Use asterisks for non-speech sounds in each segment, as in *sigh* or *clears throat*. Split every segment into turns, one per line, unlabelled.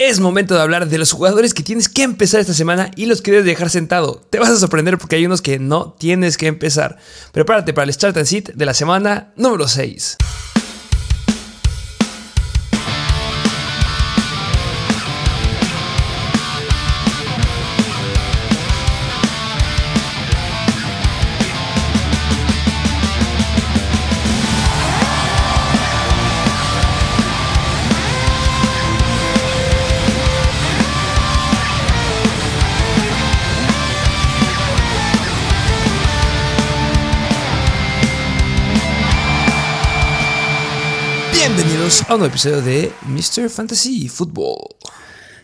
Es momento de hablar de los jugadores que tienes que empezar esta semana y los que debes dejar sentado. Te vas a sorprender porque hay unos que no tienes que empezar. Prepárate para el Start and Sit de la semana número 6. A un nuevo episodio de Mr. Fantasy Football.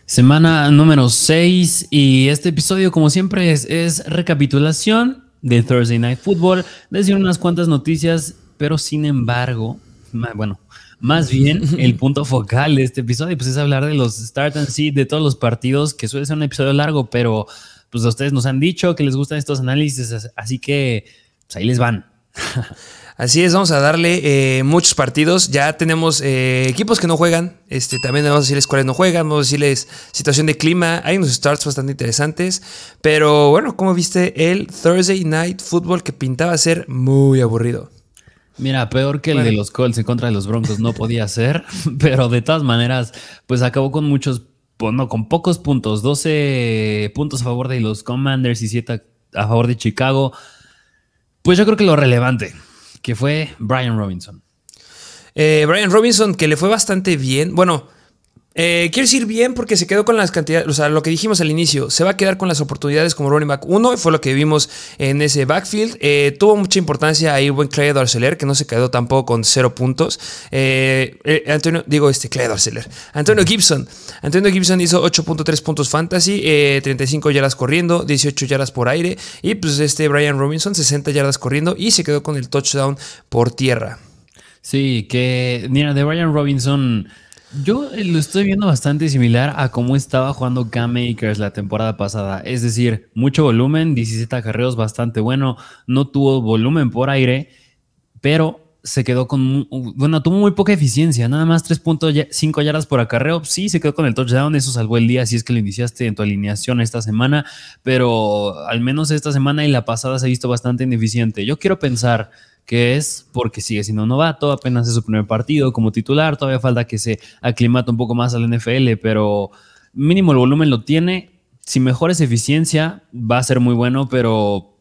Semana número 6 y este episodio como siempre es, es recapitulación de Thursday Night Football, decir unas cuantas noticias, pero sin embargo, bueno, más bien *laughs* el punto focal de este episodio pues es hablar de los start and see de todos los partidos, que suele ser un episodio largo, pero pues ustedes nos han dicho que les gustan estos análisis, así que pues ahí les van. *laughs*
Así es, vamos a darle eh, muchos partidos. Ya tenemos eh, equipos que no juegan. Este, también vamos a decirles cuáles no juegan. Vamos a decirles situación de clima. Hay unos starts bastante interesantes. Pero bueno, como viste el Thursday Night Football que pintaba ser muy aburrido.
Mira, peor que el de los Colts en contra de los Broncos no podía ser. *laughs* Pero de todas maneras, pues acabó con muchos, bueno, con pocos puntos. 12 puntos a favor de los Commanders y 7 a favor de Chicago. Pues yo creo que lo relevante que fue Brian Robinson.
Eh, Brian Robinson, que le fue bastante bien. Bueno, eh, quiero decir bien porque se quedó con las cantidades, o sea, lo que dijimos al inicio, se va a quedar con las oportunidades como running back 1, fue lo que vimos en ese backfield. Eh, tuvo mucha importancia ahí buen Clay Arceler, que no se quedó tampoco con cero puntos. Antonio, digo este, Clay Arceler. Antonio Gibson. Antonio Gibson hizo 8.3 puntos fantasy, 35 yardas corriendo, 18 yardas por aire. Y pues este Brian Robinson, 60 yardas corriendo y se quedó con el touchdown por tierra.
Sí, que, mira, de Brian Robinson yo lo estoy viendo bastante similar a cómo estaba jugando Cam Makers la temporada pasada. Es decir, mucho volumen, 17 acarreos, bastante bueno. No tuvo volumen por aire, pero se quedó con. Bueno, tuvo muy poca eficiencia, nada más 3.5 yardas por acarreo. Sí, se quedó con el touchdown, eso salvó el día si es que lo iniciaste en tu alineación esta semana, pero al menos esta semana y la pasada se ha visto bastante ineficiente. Yo quiero pensar que es porque sigue siendo novato, apenas es su primer partido como titular, todavía falta que se aclimate un poco más al NFL, pero mínimo el volumen lo tiene. Si mejores eficiencia, va a ser muy bueno, pero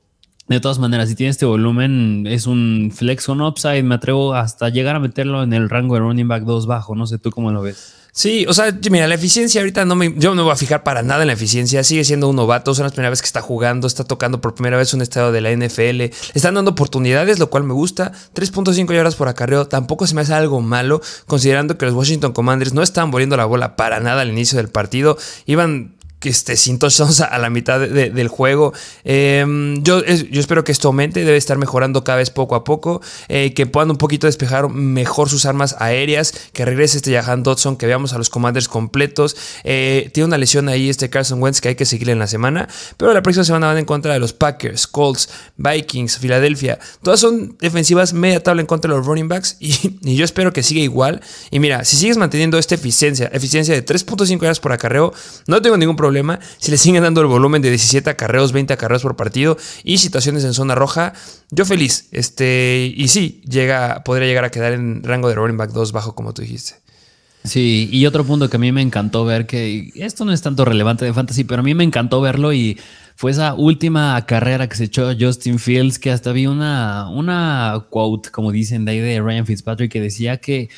de todas maneras, si tiene este volumen, es un flex on upside. Me atrevo hasta llegar a meterlo en el rango de running back 2 bajo. No sé tú cómo lo ves.
Sí, o sea, mira, la eficiencia ahorita no me, yo no me voy a fijar para nada en la eficiencia. Sigue siendo un novato, es la primera vez que está jugando, está tocando por primera vez un estado de la NFL. Están dando oportunidades, lo cual me gusta. 3.5 yardas por acarreo tampoco se me hace algo malo, considerando que los Washington Commanders no estaban volviendo la bola para nada al inicio del partido. Iban que esté sin touchdowns a la mitad del juego. Em, yo, espero que esto aumente, debe estar mejorando cada vez poco a poco, eh, que puedan un poquito despejar mejor sus armas aéreas, que regrese este Jahan Dodson, que veamos a los commanders completos. Eh, tiene una lesión ahí este Carson Wentz que hay que seguirle en la semana, pero la próxima semana van en contra de los Packers, Colts, Vikings, Filadelfia. Todas son defensivas media tabla en contra de los running backs y, *laughs* y yo espero que siga igual. Y mira, si sigues manteniendo esta eficiencia, eficiencia de 3.5 horas por acarreo, no tengo ningún problema si le siguen dando el volumen de 17 acarreos, 20 acarreos por partido y situaciones en zona roja, yo feliz. Este, y sí, llega, podría llegar a quedar en rango de running back 2 bajo, como tú dijiste.
Sí, y otro punto que a mí me encantó ver, que esto no es tanto relevante de fantasy, pero a mí me encantó verlo y fue esa última carrera que se echó Justin Fields, que hasta vi una, una quote, como dicen de ahí de Ryan Fitzpatrick, que decía que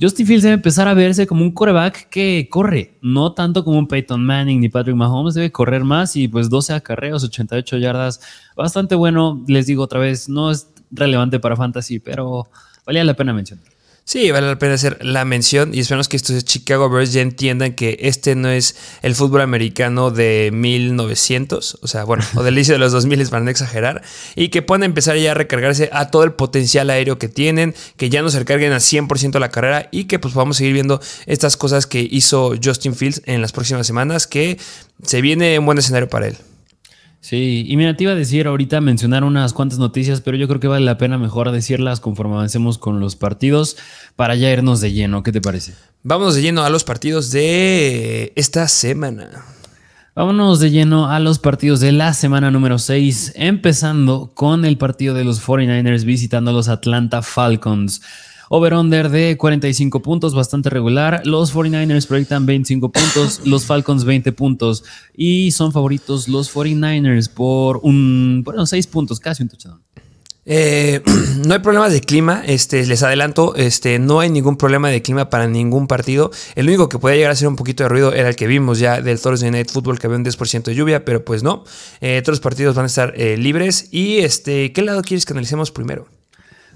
Justin Fields debe empezar a verse como un coreback que corre, no tanto como un Peyton Manning ni Patrick Mahomes, debe correr más y pues 12 acarreos, 88 yardas, bastante bueno, les digo otra vez, no es relevante para fantasy, pero valía la pena mencionar.
Sí, vale la pena hacer la mención y esperamos que estos Chicago Bears ya entiendan que este no es el fútbol americano de 1900, o sea, bueno, o del inicio de los 2000 para no exagerar, y que puedan empezar ya a recargarse a todo el potencial aéreo que tienen, que ya no se recarguen al 100% la carrera y que pues podamos seguir viendo estas cosas que hizo Justin Fields en las próximas semanas, que se viene un buen escenario para él.
Sí, y mira, te iba a decir ahorita mencionar unas cuantas noticias, pero yo creo que vale la pena mejor decirlas conforme avancemos con los partidos para ya irnos de lleno. ¿Qué te parece?
Vámonos de lleno a los partidos de esta semana.
Vámonos de lleno a los partidos de la semana número 6, empezando con el partido de los 49ers visitando a los Atlanta Falcons. Over-under de 45 puntos, bastante regular. Los 49ers proyectan 25 puntos, *laughs* los Falcons 20 puntos. Y son favoritos los 49ers por un, bueno, 6 puntos, casi un touchdown.
Eh, *clears throat* no hay problemas de clima, este, les adelanto, este, no hay ningún problema de clima para ningún partido. El único que podía llegar a ser un poquito de ruido era el que vimos ya del Thursday Night Football, que había un 10% de lluvia, pero pues no. Eh, todos los partidos van a estar eh, libres. Y este, ¿qué lado quieres que analicemos primero?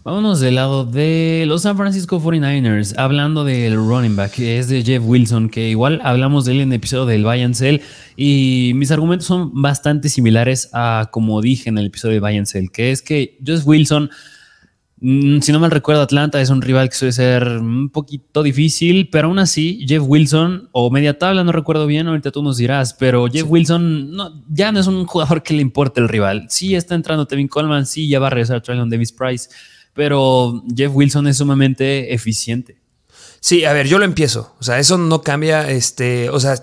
Vámonos del lado de los San Francisco 49ers, hablando del running back, que es de Jeff Wilson, que igual hablamos de él en el episodio del Buy Sell, y mis argumentos son bastante similares a como dije en el episodio de Buy Sell, que es que Jeff Wilson, mm, si no mal recuerdo, Atlanta es un rival que suele ser un poquito difícil, pero aún así, Jeff Wilson, o media tabla, no recuerdo bien, ahorita tú nos dirás, pero Jeff Wilson no, ya no es un jugador que le importe el rival. Sí está entrando Tevin Coleman, sí ya va a regresar Traylon Davis Price pero Jeff Wilson es sumamente eficiente.
Sí, a ver, yo lo empiezo. O sea, eso no cambia, este, o sea,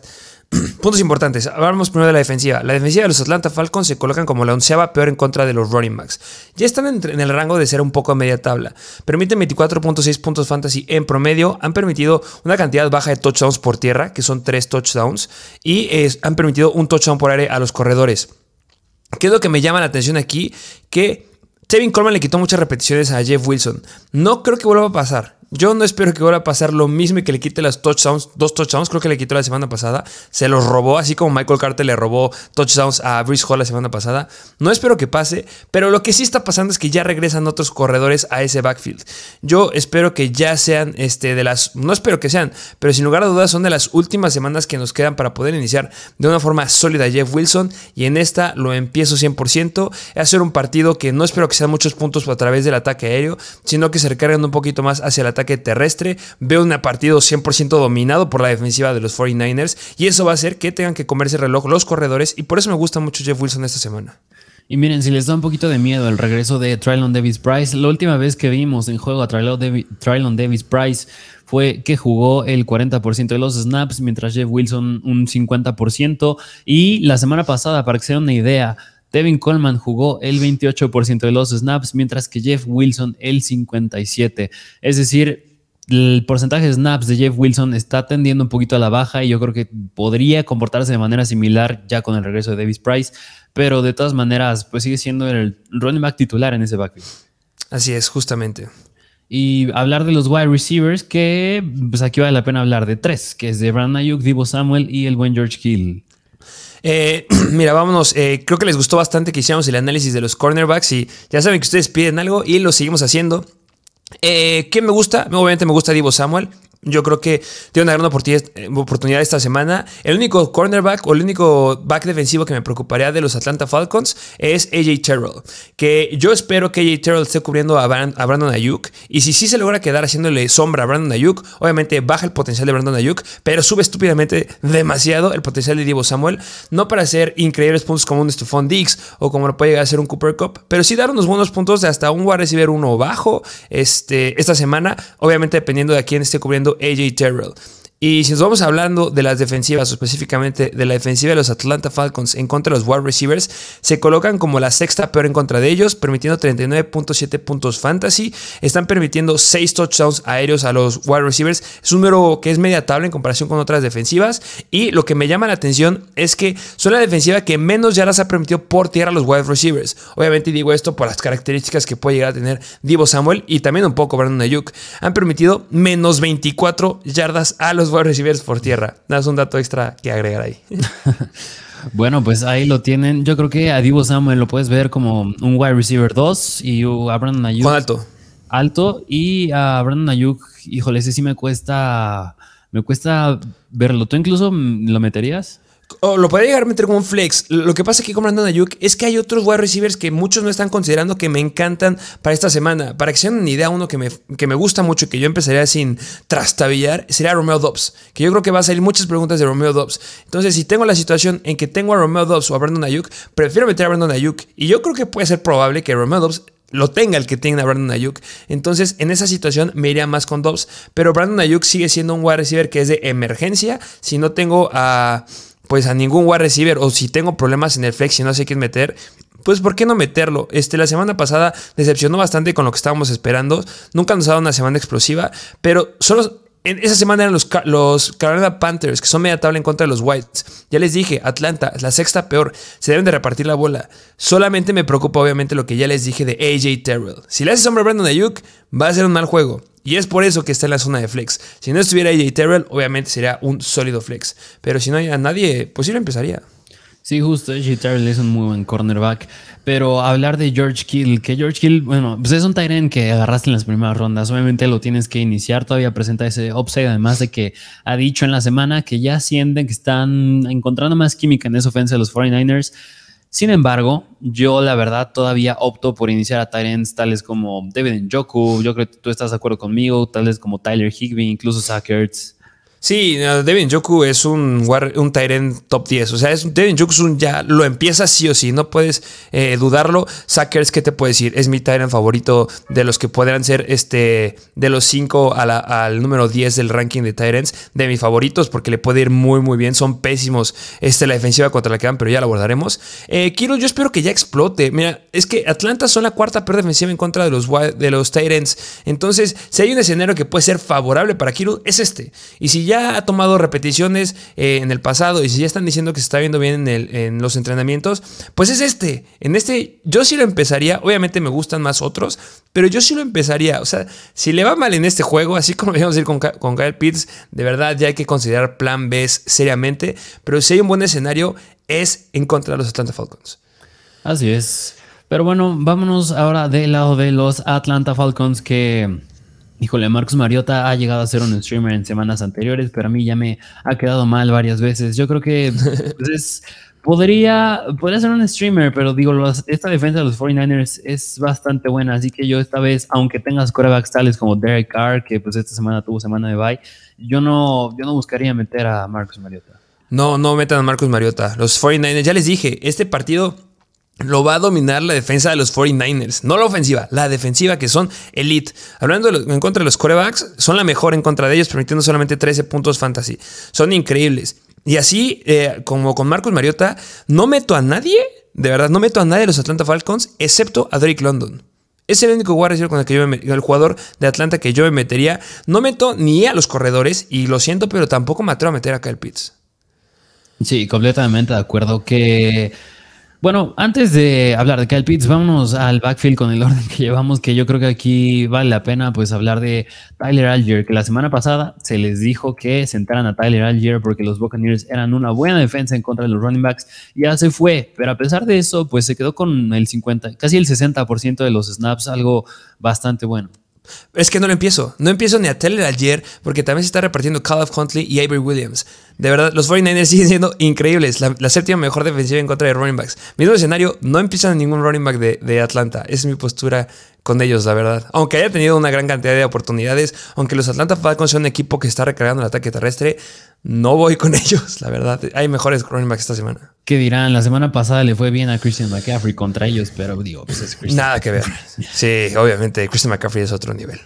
*clears throat* puntos importantes. Hablamos primero de la defensiva. La defensiva de los Atlanta Falcons se colocan como la onceava peor en contra de los running backs. Ya están en, el rango de ser un poco a media tabla. Permiten 24.6 puntos fantasy en promedio. Han permitido una cantidad baja de touchdowns por tierra, que son tres touchdowns. Y han permitido un touchdown por aire a los corredores. ¿Qué es lo que me llama la atención aquí? Que Tevin Coleman le quitó muchas repeticiones a Jeff Wilson. No creo que vuelva a pasar. Yo no espero que vuelva a pasar lo mismo y que le quite las touchdowns, dos touchdowns, creo que le quitó la semana pasada. Se los robó, así como Michael Carter le robó touchdowns a Brice Hall la semana pasada. No espero que pase, pero lo que sí está pasando es que ya regresan otros corredores a ese backfield. Yo espero que ya sean este, de las, no espero que sean, pero sin lugar a dudas son de las últimas semanas que nos quedan para poder iniciar de una forma sólida Jeff Wilson. Y en esta lo empiezo 100%. Es hacer un partido que no espero que sean muchos puntos a través del ataque aéreo, sino que se recarguen un poquito más hacia el ataque terrestre. Veo un partido 100% dominado por la defensiva de los 49ers y eso va a hacer que tengan que comerse el reloj los corredores y por eso me gusta mucho Jeff Wilson esta semana.
Y miren, si les da un poquito de miedo el regreso de Trylon Davis Price, la última vez que vimos en juego a Trylon Davis Price fue que jugó el 40% de los snaps, mientras Jeff Wilson un 50%. Y la semana pasada, para que se den una idea, Devin Coleman jugó el 28% de los snaps, mientras que Jeff Wilson el 57%. Es decir, el porcentaje de snaps de Jeff Wilson está tendiendo un poquito a la baja y yo creo que podría comportarse de manera similar ya con el regreso de Davis Price, pero de todas maneras, pues sigue siendo el running back titular en ese backfield.
Así es, justamente.
Y hablar de los wide receivers, que pues aquí vale la pena hablar de tres, que es de Brandon Ayuk, Divo Samuel y el buen George Hill.
Eh, *clears throat* mira, vámonos. Eh, creo que les gustó bastante que hiciéramos el análisis de los cornerbacks y ya saben que ustedes piden algo y lo seguimos haciendo. Eh, ¿Qué me gusta? Obviamente me gusta Divo Samuel. Yo creo que tiene una gran oportunidad esta semana. El único cornerback o el único back defensivo que me preocuparía de los Atlanta Falcons es AJ Terrell. Que yo espero que AJ Terrell esté cubriendo a, Brandon Ayuk. Y si sí se logra quedar haciéndole sombra a Brandon Ayuk, obviamente baja el potencial de Brandon Ayuk, pero sube estúpidamente demasiado el potencial de Divo Samuel. No para hacer increíbles puntos como un Stephon Diggs o como lo puede llegar a ser un Cooper Cup, pero sí dar unos buenos puntos de hasta un wide receiver uno bajo este, esta semana. Obviamente dependiendo de quién esté cubriendo AJ Terrell. Y si nos vamos hablando de las defensivas, específicamente de la defensiva de los Atlanta Falcons en contra de los wide receivers, se colocan como la sexta peor en contra de ellos, permitiendo 39.7 puntos fantasy. Están permitiendo 6 touchdowns aéreos a los wide receivers. Es un número que es media tabla en comparación con otras defensivas. Y lo que me llama la atención es que son la defensiva que menos yardas ha permitido por tierra a los wide receivers. Obviamente digo esto por las características que puede llegar a tener Divo Samuel y también un poco Brandon Ayuk. Han permitido menos 24 yardas a los wide receivers por tierra. Nada, es un dato extra que agregar ahí. *laughs*
Bueno, pues ahí lo tienen. Yo creo que a Divo Samuel lo puedes ver como un wide receiver 2 y a Brandon Ayuk.
Con alto.
Alto. Y a Brandon Ayuk, híjole, ese sí me cuesta. Me cuesta verlo. ¿Tú incluso lo meterías?
O lo podría llegar a meter como un flex. Lo que pasa aquí con Brandon Ayuk es que hay otros wide receivers que muchos no están considerando que me encantan para esta semana. Para que se una idea, uno que me, que me gusta mucho y que yo empezaría sin trastabillar sería Romeo Dobbs. Que yo creo que va a salir muchas preguntas de Romeo Dobbs. Entonces, si tengo la situación en que tengo a Romeo Dobbs o a Brandon Ayuk, prefiero meter a Brandon Ayuk. Y yo creo que puede ser probable que Romeo Dobbs lo tenga el que tiene a Brandon Ayuk. Entonces, en esa situación me iría más con Dobbs. Pero Brandon Ayuk sigue siendo un wide receiver que es de emergencia. Si no tengo a pues a ningún wide receiver o si tengo problemas en el flex y no sé quién meter, pues ¿por qué no meterlo? Este, la semana pasada decepcionó bastante con lo que estábamos esperando. Nunca nos ha dado una semana explosiva, pero solo en esa semana eran los, los Carolina Panthers, que son media tabla en contra de los Whites. Ya les dije, Atlanta es la sexta peor. Se deben de repartir la bola. Solamente me preocupa, obviamente, lo que ya les dije de AJ Terrell. Si le haces hombre a Brandon Ayuk, va a ser un mal juego. Y es por eso que está en la zona de flex. Si no estuviera AJ Terrell, obviamente sería un sólido flex. Pero si no hay a nadie, pues sí lo empezaría.
Sí, justo, AJ Terrell es un muy buen cornerback. Pero hablar de George Kill, que George Kill, bueno, pues es un Tyrant que agarraste en las primeras rondas. Obviamente lo tienes que iniciar. Todavía presenta ese upside, además de que ha dicho en la semana que ya sienten que están encontrando más química en esa ofensa de los 49ers. Sin embargo, yo la verdad todavía opto por iniciar a Tyrants tales como David Njoku, yo creo que tú estás de acuerdo conmigo, tales como Tyler Higby, incluso Zach
Sí, Devin Joku es un, un Tyrant top 10. O sea, es, Devin Joku es un ya lo empieza sí o sí, no puedes eh, dudarlo. Sackers, ¿qué te puedo decir? Es mi Tyrant favorito de los que podrán ser este de los 5 al número 10 del ranking de Tyrants. De mis favoritos, porque le puede ir muy, muy bien. Son pésimos este, la defensiva contra la que van, pero ya lo abordaremos. Eh, yo espero que ya explote. Mira, es que Atlanta son la cuarta peor defensiva en contra de los, de los Tyrants. Entonces, si hay un escenario que puede ser favorable para Kiro, es este. Y si ya ha tomado repeticiones eh, en el pasado y si ya están diciendo que se está viendo bien en, los entrenamientos, pues es este. En este yo sí lo empezaría. Obviamente me gustan más otros, pero yo sí lo empezaría. O sea, si le va mal en este juego, así como *laughs* vamos a ir con, con Kyle Pitts, de verdad ya hay que considerar plan B seriamente. Pero si hay un buen escenario, es en contra de los Atlanta Falcons.
Así es. Pero bueno, vámonos ahora del lado de los Atlanta Falcons que Híjole, Marcos Mariota ha llegado a ser un streamer en semanas anteriores, pero a mí ya me ha quedado mal varias veces. Yo creo que pues, podría, podría ser un streamer, pero digo, esta defensa de los 49ers es bastante buena, así que yo esta vez, aunque tengas corebacks tales como Derek Carr, que pues esta semana tuvo semana de bye, yo no, yo no buscaría meter a Marcos Mariota.
No, no metan a Marcos Mariota. Los 49ers, ya les dije, este partido lo va a dominar la defensa de los 49ers. No la ofensiva, la defensiva que son elite. Hablando en contra de los corebacks, son la mejor en contra de ellos, permitiendo solamente 13 puntos fantasy. Son increíbles. Y así, eh, como con Marcus Mariota, no meto a nadie, de verdad, no meto a nadie de los Atlanta Falcons, excepto a Drake London. Es el único wide con el que yo me, el jugador de Atlanta que yo me metería. No meto ni a los corredores, y lo siento, pero tampoco me atrevo a meter a Kyle Pitts.
Sí, completamente de acuerdo que bueno, antes de hablar de Kyle Pitts, vámonos al backfield con el *laughs* orden que llevamos, que yo creo que aquí vale la pena pues hablar de Tyler Algier, que la semana pasada se les dijo que sentaran a Tyler Algier porque los Buccaneers eran una buena defensa en contra de los running backs, ya se fue, pero a pesar de eso, pues se quedó con el 50, casi el 60% de los snaps, algo bastante bueno.
Es que no lo empiezo. No empiezo ni a Teller ayer porque también se está repartiendo Call of Huntley y Avery Williams. De verdad, los 49ers *laughs* siguen siendo increíbles. La, séptima mejor defensiva en contra de running backs. Mismo escenario, no empiezan ningún running back de, de Atlanta. Esa es mi postura con ellos, la verdad. Aunque haya tenido una gran cantidad de oportunidades, aunque los Atlanta Falcons son un equipo que está recargando el ataque terrestre, no voy con *laughs* ellos, la verdad. Hay mejores running backs esta semana.
¿Qué dirán? La semana pasada le fue bien a Christian McCaffrey contra ellos, pero digo, pues es Christian.
Nada que ver. *laughs* Sí, obviamente, Christian McCaffrey es otro nivel.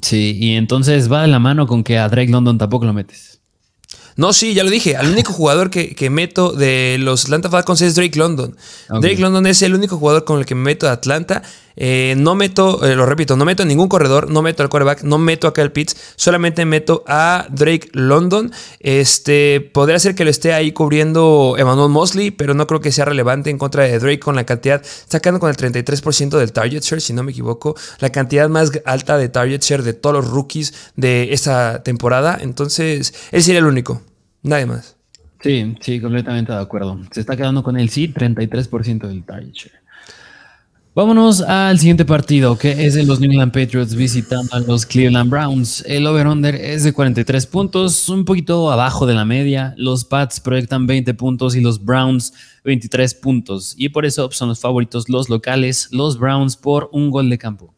Sí, y entonces va de la mano con que a Drake London tampoco lo metes.
No, sí, ya lo dije. El único jugador que, meto de los Atlanta Falcons es Drake London. Drake London es el único jugador con el que me meto de Atlanta. Eh, no meto, eh, lo repito, no meto ningún corredor, no meto al quarterback, no meto a Kyle Pitts, solamente meto a Drake London. Este, podría ser que lo esté ahí cubriendo Emmanuel Mosley, pero no creo que sea relevante en contra de Drake con la cantidad, sacando con el 33% del target share, si no me equivoco, la cantidad más alta de target share de todos los rookies de esta temporada. Entonces, él sería el único, nadie más.
Sí, sí, completamente de acuerdo. Se está quedando con el sí, 33% del target share. Vámonos al siguiente partido, que es de los New England Patriots visitando a los Cleveland Browns. El over-under es de 43 puntos, un poquito abajo de la media. Los Pats proyectan 20 puntos y los Browns 23 puntos. Y por eso son los favoritos los locales, los Browns, por un gol de campo.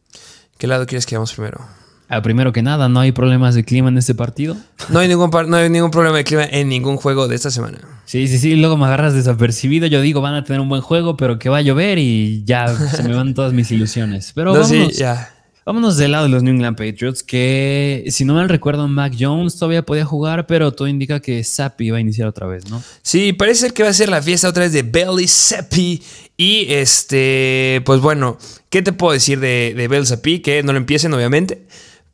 ¿Qué lado quieres que vamos primero?
Ah, primero que nada, ¿no hay problemas de clima en este partido?
No hay, ningún no hay ningún problema de clima en ningún juego de esta semana.
Sí, sí, sí, luego me agarras desapercibido. Yo digo, van a tener un buen juego, pero que va a llover y ya se me van todas mis ilusiones. Pero vámonos, ya. vámonos del lado de los New England Patriots, que si no mal recuerdo, Mac Jones todavía podía jugar, pero todo indica que Sappi va a iniciar otra vez, ¿no?
Sí, parece ser que va a ser la fiesta otra vez de Belly Seppi. Y este, pues bueno, ¿qué te puedo decir de, de Belly Seppi? Que no lo empiecen, obviamente.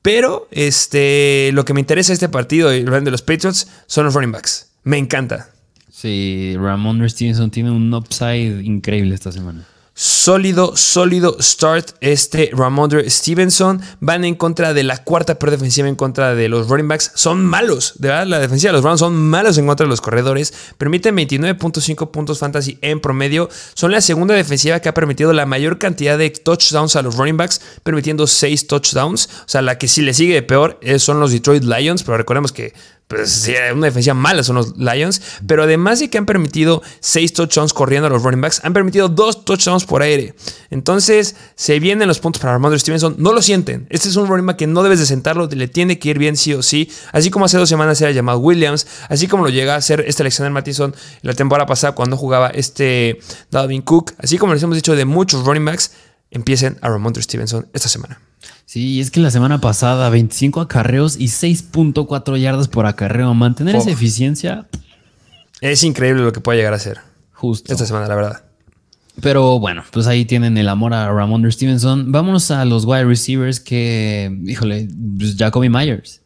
Pero este, lo que me interesa este partido de los Patriots son los running backs. Me encanta.
Sí, Ramon Stevenson tiene un upside increíble esta semana
sólido, sólido start este Ramondre Stevenson. Van en contra de la cuarta peor defensiva en contra de los running backs. Son malos, de verdad, la defensiva de los Browns son malos en contra de los corredores. Permiten 29.5 puntos fantasy en promedio. Son la segunda defensiva que ha permitido la mayor cantidad de touchdowns a los running backs, permitiendo 6 touchdowns. O sea, la que sí le sigue de peor son los Detroit Lions, pero recordemos que pues, una defensa mala son los Lions, pero además de que han permitido seis touchdowns corriendo a los running backs, han permitido dos touchdowns por aire. Entonces, se vienen los puntos para Armando Stevenson. No lo sienten. Este es un running back que no debes de sentarlo, le tiene que ir bien sí o sí. Así como hace dos semanas era llamado Williams, así como lo llega a ser este Alexander Mattison la temporada pasada cuando jugaba este Dalvin Cook, así como les hemos dicho de muchos running backs, empiecen a Ramondre Stevenson esta semana.
Sí, es que la semana pasada 25 acarreos y 6.4 yardas por acarreo. Mantener esa eficiencia.
Es increíble lo que puede llegar a ser. Justo. Esta semana, la verdad.
Pero bueno, pues ahí tienen el amor a Ramondre Stevenson. Vámonos a los wide receivers que, híjole, pues Jacoby Myers.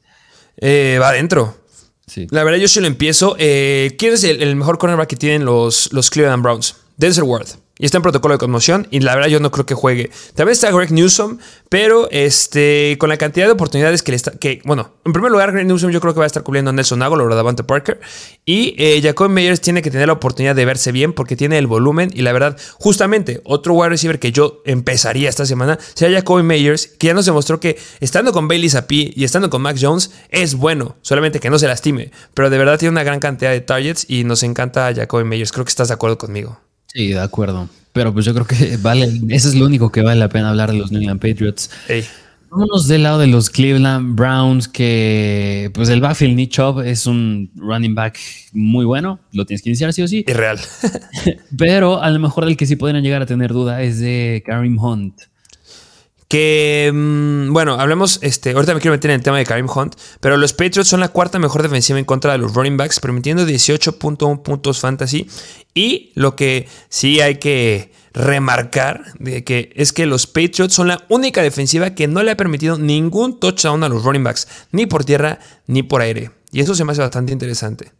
Eh, va adentro. Sí. La verdad, yo sí lo empiezo. Eh, ¿Quién es el, mejor cornerback que tienen los, los Cleveland Browns? Denzel Ward. Y está en protocolo de conmoción. Y la verdad, yo no creo que juegue. También está Greg Newsom. Pero este, con la cantidad de oportunidades que le está. Que, bueno, en primer lugar, Greg Newsom yo creo que va a estar cubriendo a Nelson Aguilar o Davante Parker. Y eh, Jacob Meyers tiene que tener la oportunidad de verse bien porque tiene el volumen. Y la verdad, justamente, otro wide receiver que yo empezaría esta semana sería Jacoby Meyers, que ya nos demostró que estando con Bailey Zappi y estando con Mac Jones es bueno. Solamente que no se lastime. Pero de verdad tiene una gran cantidad de targets y nos encanta Jacoby Meyers. Creo que estás de acuerdo conmigo.
Sí, de acuerdo. Pero pues yo creo que *laughs* vale, eso es lo único que vale la pena hablar de los New England Patriots. Vámonos del lado de los Cleveland Browns, que pues el backfield Nick Chubb es un running back muy bueno, lo tienes que iniciar sí o sí.
Es real. *laughs*
Pero a lo mejor del que sí podrían llegar a tener duda es de Karim Hunt.
Que, mm, bueno, hablemos, este, ahorita me quiero meter en el tema de Karim Hunt, pero los Patriots son la cuarta mejor defensiva en contra de los running backs, permitiendo 18.1 puntos fantasy. Y lo que sí hay que remarcar de que es que los Patriots son la única defensiva que no le ha permitido ningún touchdown a los running backs, ni por tierra ni por aire. Y eso se me hace bastante interesante.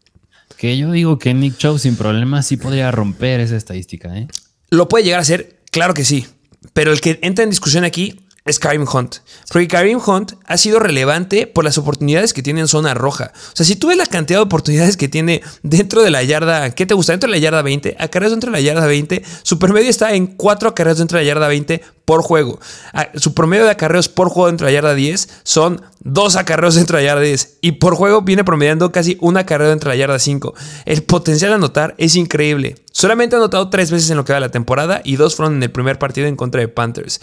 Que yo digo que Nick Chubb sin problemas sí podría romper esa estadística, ¿eh?
Lo puede llegar a ser, claro que sí. Pero el que entra en discusión aquí es Karim Hunt. Porque Karim Hunt ha sido relevante por las oportunidades que tiene en zona roja. O sea, si tú ves la cantidad de oportunidades que tiene dentro de la yarda, ¿qué te gusta? Dentro de la yarda 20, acarreos dentro de la yarda 20, su promedio está en 4 acarreos dentro de la yarda 20 por juego. Ah, su promedio de acarreos por juego dentro de la yarda 10 son 2 acarreos dentro de la yarda 10. Y por juego viene promediando casi un acarreo dentro de la yarda 5. El potencial de anotar es increíble. Solamente ha anotado 3 veces en lo que va de la temporada y 2 fueron en el primer partido en contra de Panthers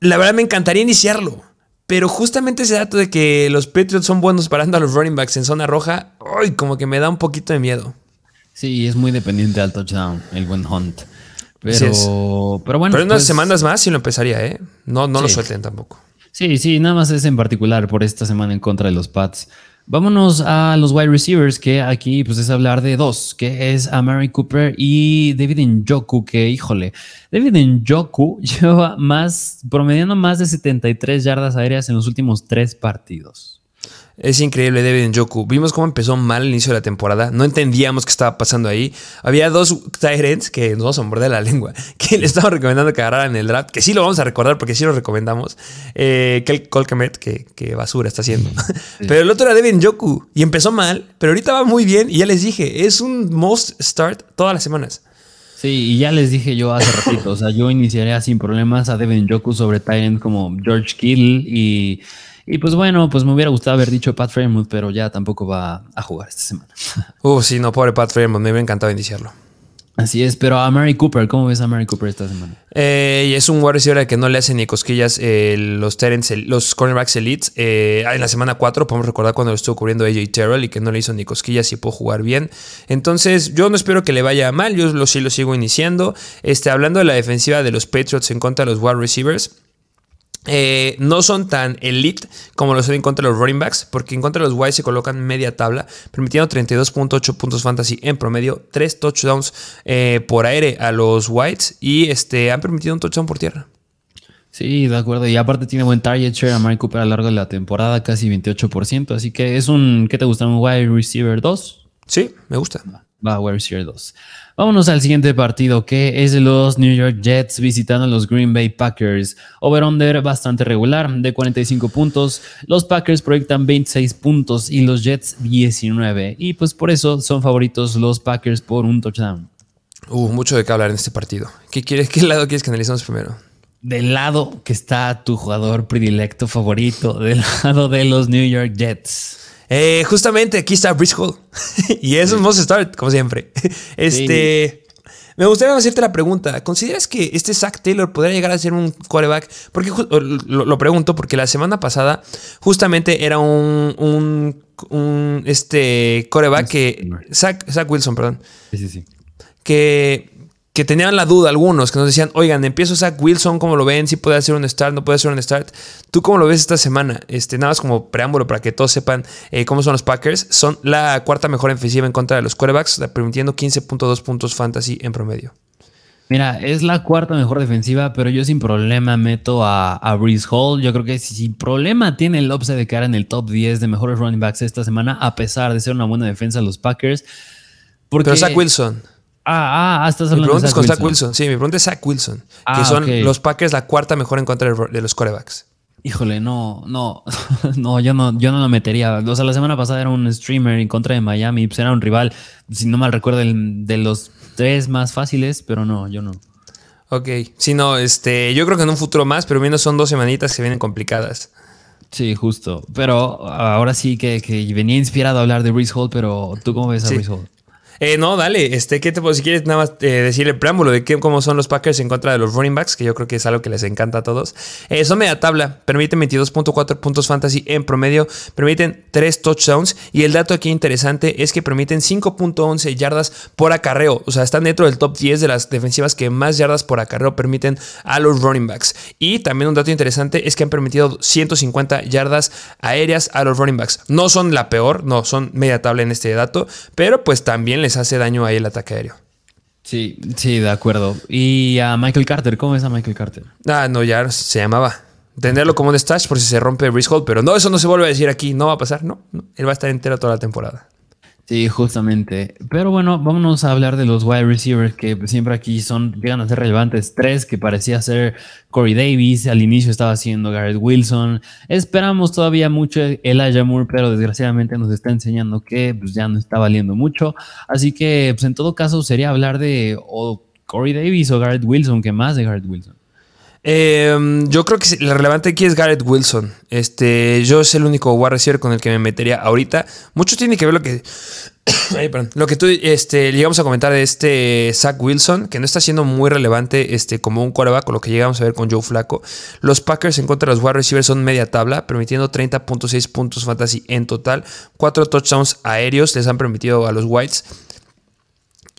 la verdad me encantaría iniciarlo. Pero justamente ese dato de que los Patriots son buenos parando a los running backs en zona roja, ¡ay! como que me da un poquito de miedo.
Sí, es muy dependiente al touchdown, el buen Hunt. Pero, pero bueno.
Pero unas pues semanas más sí lo empezaría, ¿eh? No, no lo suelten tampoco.
Sí, sí, nada más es en particular por esta semana en contra de los Pats. Vámonos a los wide receivers, que aquí pues es hablar de dos, que es a Mary Cooper y David Njoku, que híjole, David Njoku *laughs* lleva más, promediando más de 73 yardas aéreas en los últimos tres partidos.
Es increíble David Njoku. Vimos cómo empezó mal el inicio de la temporada. No entendíamos qué estaba pasando ahí. Había dos Tyrants que nos vamos a morder la lengua. *laughs* Que le estamos recomendando que agarraran el draft. Que sí lo vamos a recordar porque sí lo recomendamos. Eh, que Colcamet, que, que, basura está haciendo. *laughs* Pero el otro era David Njoku. Y empezó mal. Pero ahorita va muy bien. Y ya les dije, es un most start todas las semanas.
Sí, y ya les dije yo hace ratito, o sea, yo iniciaría sin problemas a Devin Joku sobre Tyrant como George Kittle y, y, pues bueno, pues me hubiera gustado haber dicho Pat Fremont, pero ya tampoco va a jugar esta semana. *laughs*
Uh, sí, no, pobre Pat Fremont, me hubiera encantado iniciarlo.
Así es, pero a Mary Cooper, ¿cómo ves a Mary Cooper esta semana?
Eh, es un wide receiver que no le hace ni cosquillas eh, los Terence, los cornerbacks elites. Eh, en la semana 4 podemos recordar cuando lo estuvo cubriendo AJ Terrell y que no le hizo ni cosquillas y pudo jugar bien. Entonces, yo no espero que le vaya mal, yo lo, sí lo sigo iniciando. Este, hablando de la defensiva de los Patriots en contra de los wide receivers. Eh, no son tan elite como lo son en contra de los running backs, porque en contra de los Whites se colocan media tabla, permitiendo 32.8 puntos fantasy en promedio, 3 touchdowns eh, por aire a los Whites y este, han permitido un touchdown por tierra.
Sí, de acuerdo. Y aparte tiene buen target share a Mike Cooper a lo largo de la temporada, casi 28%. Así que es un, ¿qué te gusta? ¿Un wide receiver 2?
Sí, me gusta.
Wide receiver 2. Vámonos al siguiente partido, que es de los New York Jets visitando a los Green Bay Packers. Over-under bastante regular, de 45 puntos. Los Packers proyectan 26 puntos y los Jets 19. Y pues por eso son favoritos los Packers por un touchdown.
Uh, mucho de qué hablar en este partido. ¿Qué, quieres, qué lado quieres que analicemos primero?
Del lado que está tu jugador predilecto favorito, del lado de los New York Jets.
Eh, justamente aquí está Brice Hall. *laughs* y es un must start, como siempre. *laughs* Este. Me gustaría hacerte la pregunta. ¿Consideras que este Zach Taylor podría llegar a ser un quarterback? Porque lo, pregunto porque la semana pasada justamente era un, un, este quarterback que. Zach, Zach Wilson, perdón.
Sí, sí, sí.
Que que tenían la duda algunos, que nos decían, oigan, empiezo Zach Wilson, ¿cómo lo ven? Si puede hacer un start, no puede hacer un start. ¿Tú cómo lo ves esta semana? Este, nada más como preámbulo para que todos sepan eh, cómo son los Packers. Son la cuarta mejor ofensiva en contra de los quarterbacks, permitiendo 15.2 puntos fantasy en promedio.
Mira, es la cuarta mejor defensiva, pero yo sin problema meto a, a Breeze Hall. Yo creo que sin problema tiene el upside de quedar en el top 10 de mejores running backs esta semana, a pesar de ser una buena defensa de los Packers.
Porque, pero Zach Wilson.
Ah, ah, estás hablando
mi pregunta es con Zach Wilson. Sí, mi pregunta es Zach Wilson. que ah, son los Packers la cuarta mejor en contra de los corebacks.
Híjole, no, no, *laughs* no, yo no, yo no lo metería. O sea, la semana pasada era un streamer en contra de Miami, pues era un rival, si no mal recuerdo, de los tres más fáciles, pero no, yo no.
Ok, si no, este, yo creo que en un futuro más, pero menos son dos semanitas que vienen complicadas.
Sí, justo. Pero ahora sí que, venía inspirado a hablar de Breeze Hall, pero ¿tú cómo ves a sí. Hall?
Eh, no, dale, este, ¿qué te puedo, si quieres nada más eh, decirle el preámbulo de qué, cómo son los Packers en contra de los running backs, que yo creo que es algo que les encanta a todos. Eh, son media tabla, permiten 22.4 puntos fantasy en promedio, permiten 3 touchdowns y el dato aquí interesante es que permiten 5.11 yardas por acarreo, o sea, están dentro del top 10 de las defensivas que más yardas por acarreo permiten a los running backs. Y también un dato interesante es que han permitido 150 yardas aéreas a los running backs. No son la peor, no, son media tabla en este dato, pero pues también les hace daño ahí el ataque aéreo.
Sí, sí, de acuerdo. Y a Michael Carter, ¿cómo es a Michael Carter?
Ah, no, ya se llamaba. Tenerlo como un stash por si se rompe Brice Hall, pero no, eso no se vuelve a decir aquí, no va a pasar, no, no él va a estar entero toda la temporada.
Sí, justamente. Pero bueno, vámonos a hablar de los wide receivers que siempre aquí son, llegan a ser relevantes. Tres que parecía ser Corey Davis, al inicio estaba siendo Garrett Wilson. Esperamos todavía mucho Elijah Moore, pero desgraciadamente nos está enseñando que pues, ya no está valiendo mucho. Así que pues, en todo caso sería hablar de o Corey Davis o Garrett Wilson, que más de Garrett Wilson.
Em, yo creo que lo relevante aquí es Garrett Wilson. Este, yo es el único wide receiver con el que me metería ahorita. Mucho tiene que ver lo que. *coughs* lo que tú este, llegamos a comentar de este Zach Wilson, que no está siendo muy relevante este, como un quarterback, con lo que llegamos a ver con Joe Flaco. Los Packers en contra de los wide receivers son media tabla, permitiendo 30.6 puntos fantasy en total. Cuatro touchdowns aéreos les han permitido a los Whites.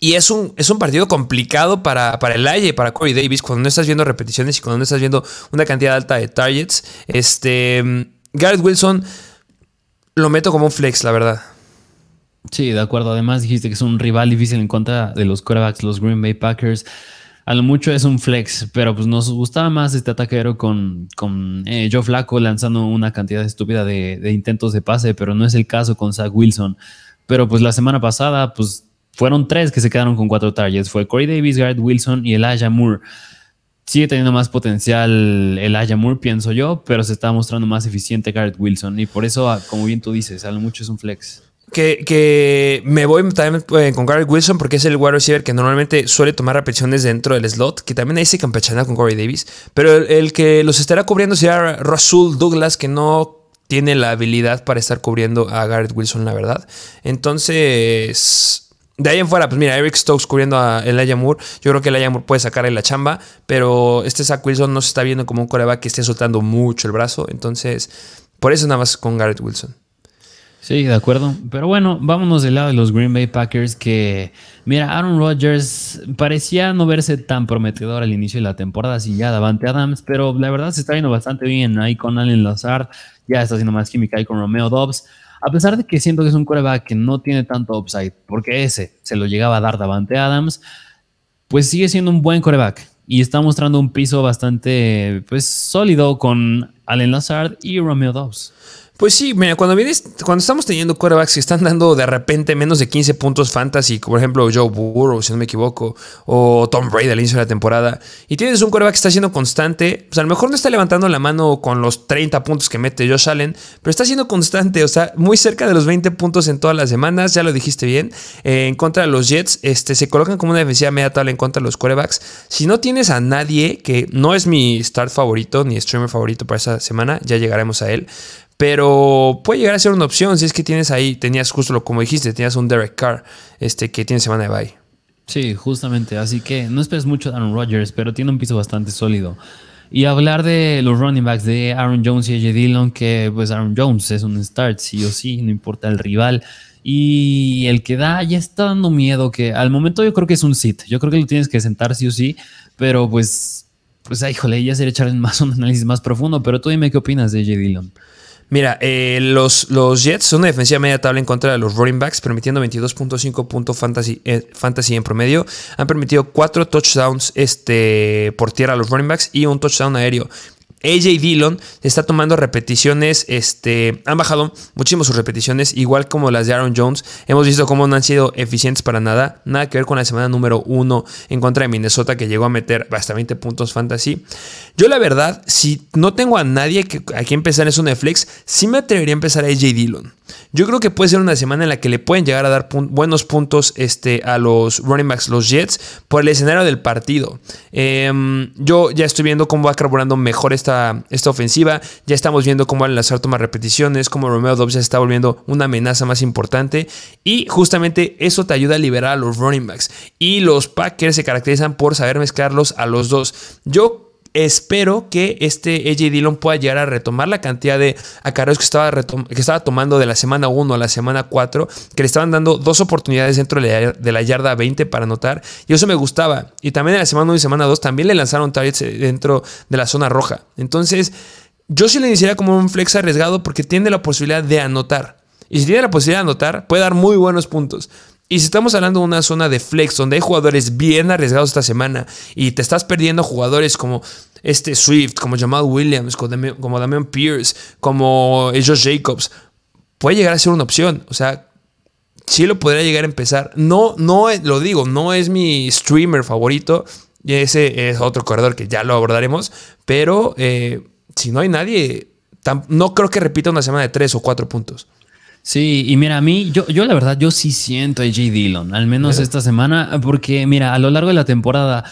Y es un, es un partido complicado para, para el Aye, para Corey Davis, cuando no estás viendo repeticiones y cuando no estás viendo una cantidad alta de targets. Este, Garrett Wilson lo meto como un flex, la verdad.
Sí, de acuerdo. Además dijiste que es un rival difícil en contra de los quarterbacks, los Green Bay Packers. A lo mucho es un flex, pero pues nos gustaba más este ataquero con, con eh, Joe Flaco lanzando una cantidad estúpida de, de intentos de pase, pero no es el caso con Zach Wilson. Pero pues la semana pasada, pues fueron tres que se quedaron con cuatro targets. Fue Corey Davis, Garrett Wilson y Elijah Moore. Sigue teniendo más potencial Elijah Moore, pienso yo, pero se está mostrando más eficiente Garrett Wilson. Y por eso, ah, como bien tú dices, a lo mucho es un flex.
Que, me voy también eh, con Gary Wilson porque es el wide receiver que normalmente suele tomar repeticiones dentro del slot, que también ahí se campechana con Corey Davis. Pero el, que los estará cubriendo será Russell Douglas, que no tiene la habilidad para estar cubriendo a Garrett Wilson, la verdad. Entonces, de ahí en fuera, pues mira, Eric Stokes cubriendo a Elijah Moore. Yo creo que Elijah Moore puede sacarle la chamba, pero este Zach Wilson no se está viendo como un coreback que esté soltando mucho el brazo. Entonces, por eso nada más con Garrett Wilson.
Sí, de acuerdo. Pero bueno, vámonos del lado de los Green Bay Packers que, mira, Aaron Rodgers parecía no verse tan prometedor al inicio de la temporada sin ya Davante Adams, pero la verdad se está viendo bastante bien ahí con Allen Lazard, ya está haciendo más química ahí con Romeo Dobbs. A pesar de que siento que es un coreback que no tiene tanto upside, porque ese se lo llegaba a dar Davante Adams, pues sigue siendo un buen coreback y está mostrando un piso bastante pues sólido con Allen Lazard y Romeo Dobbs.
Pues sí, mira, cuando vienes, cuando estamos teniendo quarterbacks que están dando de repente menos de 15 puntos fantasy, por ejemplo Joe Burrow, si no me equivoco, o Tom Brady al inicio de la temporada, y tienes un quarterback que está siendo constante, pues a lo mejor no está levantando la mano con los 30 puntos que mete Josh Allen, pero está siendo constante, o sea, muy cerca de los 20 puntos en todas las semanas, ya lo dijiste bien, eh, en contra de los Jets, este, se colocan como una defensiva media tabla en contra de los quarterbacks. Si no tienes a nadie, que no es mi start favorito, ni streamer favorito para esa semana, ya llegaremos a él, pero puede llegar a ser una opción si es que tienes ahí, tenías justo lo como dijiste, tenías un Derek Carr este, que tiene semana de bye.
Sí, justamente. Así que no esperes mucho de Aaron Rodgers, pero tiene un piso bastante sólido. Y hablar de los running backs de Aaron Jones y AJ Dillon, que pues Aaron Jones es un start, sí o sí, no importa el rival. Y el que da ya está dando miedo, que al momento yo creo que es un sit. Yo creo que lo tienes que sentar sí o sí, pero pues, pues, ay, híjole, ya sería echar más un análisis más profundo. Pero tú dime qué opinas de AJ Dillon.
Mira, eh, los, los Jets son una defensiva media tabla en contra de los running backs, permitiendo 22.5 puntos fantasy, eh, fantasy en promedio. Han permitido 4 touchdowns este, por tierra a los running backs y un touchdown aéreo. AJ Dillon está tomando repeticiones, este, han bajado muchísimo sus repeticiones, igual como las de Aaron Jones. Hemos visto cómo no han sido eficientes para nada, nada que ver con la semana número uno en contra de Minnesota que llegó a meter hasta 20 puntos fantasy. Yo la verdad, si no tengo a nadie que, a quien empezar en su Netflix, sí me atrevería a empezar a AJ Dillon. Yo creo que puede ser una semana en la que le pueden llegar a dar buenos puntos este, a los running backs, los Jets, por el escenario del partido. Em, yo ya estoy viendo cómo va carburando mejor esta, esta ofensiva. Ya estamos viendo cómo van a lanzar más repeticiones, cómo Romeo Dobbs se está volviendo una amenaza más importante. Y justamente eso te ayuda a liberar a los running backs. Y los Packers se caracterizan por saber mezclarlos a los dos. Yo Espero que este AJ Dillon pueda llegar a retomar la cantidad de acarreos que estaba, que estaba tomando de la semana 1 a la semana 4, que le estaban dando dos oportunidades dentro de la yarda 20 para anotar, y eso me gustaba. Y también en la semana 1 y semana 2 también le lanzaron targets eh, dentro de la zona roja. Entonces, yo sí le iniciaría como un flex arriesgado porque tiene la posibilidad de anotar. Y si tiene la posibilidad de anotar, puede dar muy buenos puntos. Y si estamos hablando de una zona de flex donde hay jugadores bien arriesgados esta semana y te estás perdiendo jugadores como este Swift, como Jamal Williams, como Damian Pierce, como Josh Jacobs, puede llegar a ser una opción. O sea, sí lo podría llegar a empezar. No, no lo digo, no es mi streamer favorito. Y ese es otro corredor que ya lo abordaremos. Pero eh, si no hay nadie, no creo que repita una semana de tres o cuatro puntos.
Sí, y mira, a mí, yo, yo la verdad, yo sí siento a J. Dillon, al menos esta semana, porque mira, a lo largo de la temporada,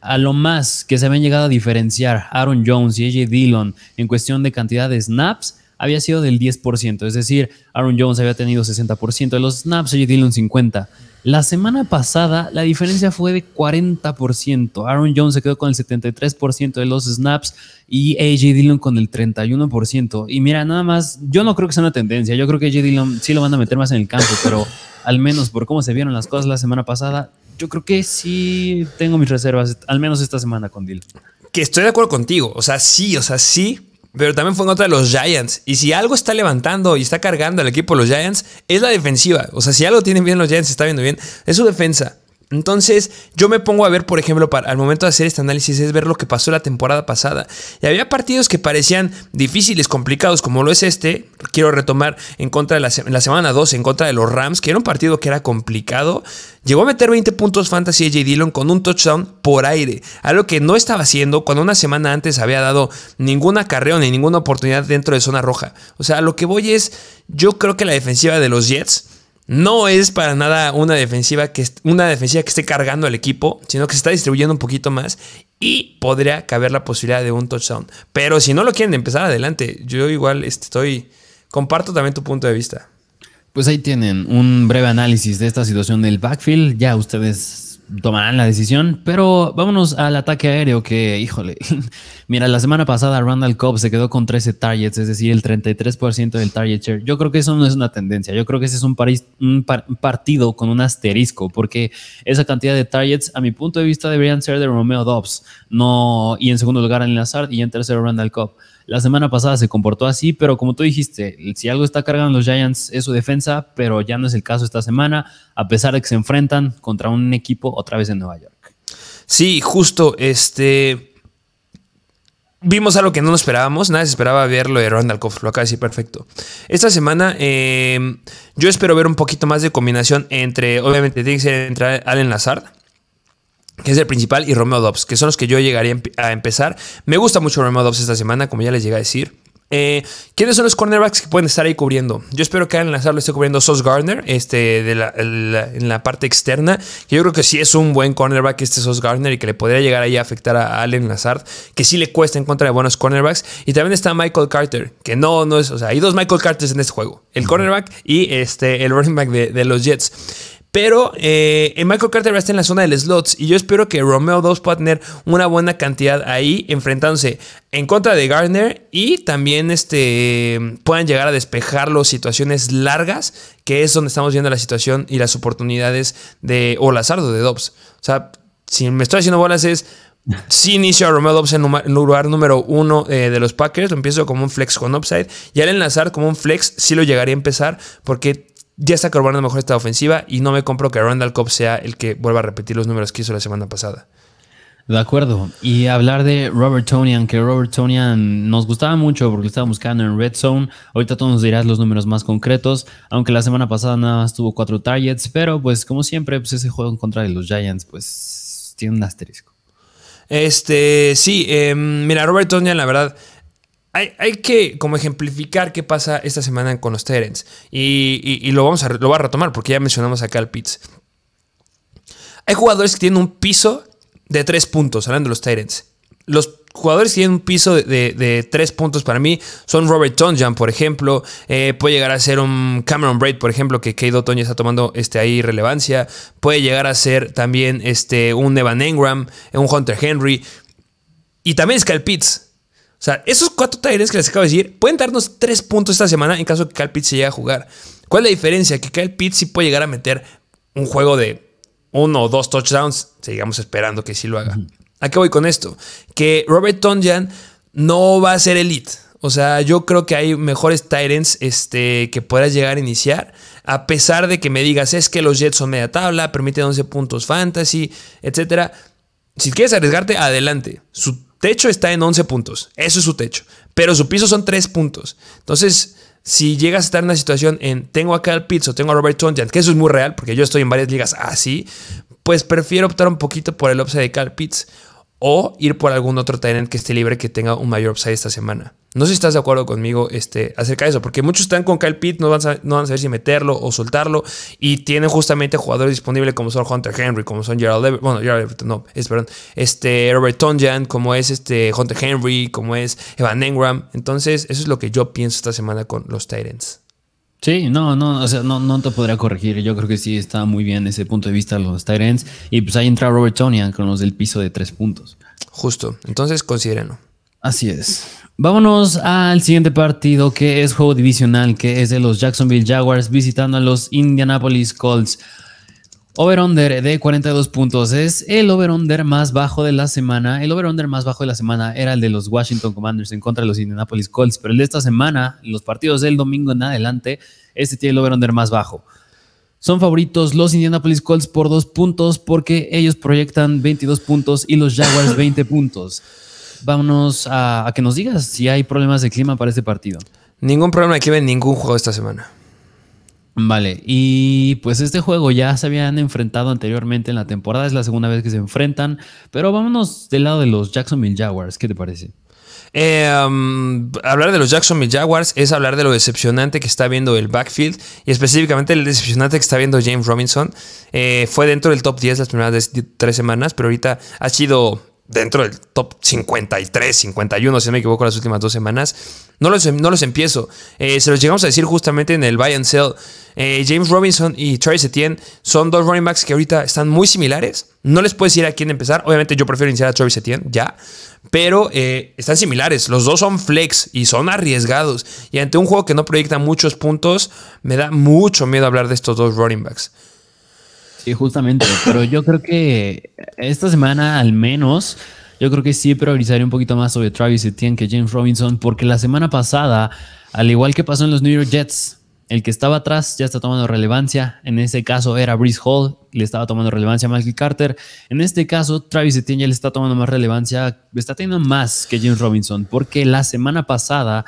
a lo más que se habían llegado a diferenciar Aaron Jones y AJ Dillon en cuestión de cantidad de snaps, había sido del 10%, es decir, Aaron Jones había tenido 60% de los snaps, AJ Dillon 50%. La semana pasada la diferencia fue de 40%. Aaron Jones se quedó con el 73% de los snaps y AJ Dillon con el 31%. Y mira, nada más, yo no creo que sea una tendencia. Yo creo que AJ Dillon sí lo van a meter más en el campo, pero al menos por cómo se vieron las cosas la semana pasada, yo creo que sí tengo mis reservas, al menos esta semana con Dillon.
Que estoy de acuerdo contigo. O sea, sí, o sea, sí, pero también fue en contra de los Giants. Y si algo está levantando y está cargando al equipo de los Giants, es la defensiva. O sea, si algo tienen bien los Giants, está viendo bien, es su defensa. Entonces, yo me pongo a ver, por ejemplo, al momento de hacer este análisis, es ver lo que pasó la temporada pasada. Y había partidos que parecían difíciles, complicados, como lo es este. Quiero retomar en contra de la, la semana 2, en contra de los Rams, que era un partido que era complicado. Llegó a meter 20 puntos fantasy AJ Dillon con un touchdown por aire, algo que no estaba haciendo cuando una semana antes había dado ninguna carrera ni ninguna oportunidad dentro de zona roja. O sea, lo que voy es, yo creo que la defensiva de los Jets no es para nada una defensiva que, una defensiva que esté cargando al equipo, sino que se está distribuyendo un poquito más y podría caber la posibilidad de un touchdown. Pero si no lo quieren empezar adelante, yo igual estoy, comparto también tu punto de vista.
Pues ahí tienen un breve análisis de esta situación del backfield. Ya ustedes tomarán la decisión, pero vámonos al ataque aéreo que, híjole, *laughs* mira, la semana pasada Randall Cobb se quedó con 13 targets, es decir, el 33% del target share. Yo creo que eso no es una tendencia, yo creo que ese es un, partido con un asterisco, porque esa cantidad de targets, a mi punto de vista, deberían ser de Romeo Dobbs, no, y en segundo lugar en Lazard y en tercero Randall Cobb. La semana pasada se comportó así, pero como tú dijiste, si algo está cargando los Giants es su defensa, pero ya no es el caso esta semana, a pesar de que se enfrentan contra un equipo otra vez en Nueva York.
Sí, justo, este... Vimos algo que no nos esperábamos, nadie se esperaba verlo de Randall Cobb, lo acaba de decir perfecto. Esta semana em, yo espero ver un poquito más de combinación entre, obviamente tiene que ser entre Allen Lazard, que es el principal, y Romeo Dobbs, que son los que yo llegaría a empezar. Me gusta mucho Romeo Dobbs esta semana, como ya les llegué a decir. Eh, ¿Quiénes son los cornerbacks que pueden estar ahí cubriendo? Yo espero que Allen Lazar lo esté cubriendo Sos Gardner este, de la, en la parte externa. Yo creo que sí es un buen cornerback este Sos Gardner y que le podría llegar ahí a afectar a Allen Lazard, que sí le cuesta en contra de buenos cornerbacks. Y también está Michael Carter, que no, no es, o sea, hay dos Michael Carters en este juego: el cornerback y este, el running back de los Jets. Pero eh, Michael Carter va a estar en la zona del slots y yo espero que Romeo 2 pueda tener una buena cantidad ahí enfrentándose en contra de Gardner y también este, puedan llegar a despejar situaciones largas, que es donde estamos viendo la situación y las oportunidades de o Lazardo de Dobbs. O sea, si me estoy haciendo bolas es si inicio a Romeo Dobbs en lugar número uno eh, de los Packers, lo empiezo como un flex con upside. Y al enlazar como un flex, sí lo llegaría a empezar porque ya está cobrando mejor esta ofensiva y no me compro que Randall Cobb sea el que vuelva a repetir los números que hizo la semana pasada.
De acuerdo. Y hablar de Robert Tonian, que Robert Tonian nos gustaba mucho porque lo estaba buscando en Red Zone. Ahorita tú nos dirás los números más concretos, aunque la semana pasada nada más tuvo cuatro targets, pero pues como siempre, pues ese juego en contra de los Giants, pues tiene un asterisco.
Este, sí, em, mira, Robert Tonian, la verdad, hay, que como ejemplificar qué pasa esta semana con los Terens. Y, lo vamos a, lo a retomar porque ya mencionamos acá al Pitts. Hay jugadores que tienen un piso de tres puntos, hablando de los Tyrants. Los jugadores que tienen un piso de, tres puntos para mí son Robert Tonjan, por ejemplo. Eh, puede llegar a ser un Cameron Braid, por ejemplo, que Kate Tonya está tomando este, ahí relevancia. Puede llegar a ser también este, un Evan Engram, un Hunter Henry. Y también Kyle Pitts. O sea, esos cuatro Tyrants que les acabo de decir pueden darnos tres puntos esta semana en caso de que Kyle Pitts se llegue a jugar. ¿Cuál es la diferencia? Que Kyle Pitts sí puede llegar a meter un juego de uno o dos touchdowns. Sigamos esperando que sí lo haga. ¿A qué voy con esto? Que Robert Tonjan no va a ser elite. O sea, yo creo que hay mejores Tyrants este, que puedas llegar a iniciar. A pesar de que me digas, es que los Jets son media tabla, permiten 11 puntos fantasy, etc. Si quieres arriesgarte, adelante. Su techo está en 11 puntos. Eso es su techo. Pero su piso son 3 puntos. Entonces, si llegas a estar en una situación en tengo acá al Pitts o tengo a Robert Tonjan, que eso es muy real, porque yo estoy en varias ligas así, pues prefiero optar un poquito por el upside de Cal Pitts o ir por algún otro Tyrant que esté libre que tenga un mayor upside esta semana. No sé si estás de acuerdo conmigo este, acerca de eso, porque muchos están con Kyle Pitt, no van, a, no van a saber si meterlo o soltarlo, y tienen justamente jugadores disponibles como son Hunter Henry, como son Gerald Everett, bueno, Gerald Everett, no, es, perdón, este, Robert Tonjan, como es este Hunter Henry, como es Evan Engram. Entonces, eso es lo que yo pienso esta semana con los Tyrants.
Sí, no, no, o sea, no, no te podría corregir. Yo creo que sí está muy bien ese punto de vista los Tyrants. Y pues ahí entra Robert Tonian con los del piso de tres puntos.
Justo. Entonces considérenlo.
Así es. Vámonos al siguiente partido que es juego divisional, que es de los Jacksonville Jaguars visitando a los Indianapolis Colts. Over-under de 42 puntos es el over-under más bajo de la semana. El over-under más bajo de la semana era el de los Washington Commanders en contra de los Indianapolis Colts, pero el de esta semana, los partidos del domingo en adelante, este tiene el over-under más bajo. Son favoritos los Indianapolis Colts por dos puntos porque ellos proyectan 22 puntos y los Jaguars *coughs* 20 puntos. Vámonos a, que nos digas si hay problemas de clima para este partido.
Ningún problema de clima en ningún juego esta semana.
Vale, y pues este juego ya se habían enfrentado anteriormente en la temporada, es la segunda vez que se enfrentan, pero vámonos del lado de los Jacksonville Jaguars, ¿qué te parece?
Um, hablar de los Jacksonville Jaguars es hablar de lo decepcionante que está viendo el backfield y específicamente el decepcionante que está viendo James Robinson. Eh, fue dentro del top 10 las primeras tres semanas, pero ahorita ha sido dentro del top 53, 51, si no me equivoco, las últimas dos semanas. No los, no los empiezo. Eh, se los llegamos a decir justamente en el buy and sell. Eh, James Robinson y Travis Etienne son dos running backs que ahorita están muy similares. No les puedo decir a quién empezar. Obviamente yo prefiero iniciar a Travis Etienne, ya. Pero eh, están similares. Los dos son flex y son arriesgados. Y ante un juego que no proyecta muchos puntos, me da mucho miedo hablar de estos dos running backs.
Sí, justamente, pero yo creo que esta semana al menos, yo creo que sí priorizaría un poquito más sobre Travis Etienne que James Robinson, porque la semana pasada, al igual que pasó en los New York Jets, el que estaba atrás ya está tomando relevancia. En ese caso era Breeze Hall, le estaba tomando relevancia a Michael Carter. En este caso, Travis Etienne ya le está tomando más relevancia, está teniendo más que James Robinson, porque la semana pasada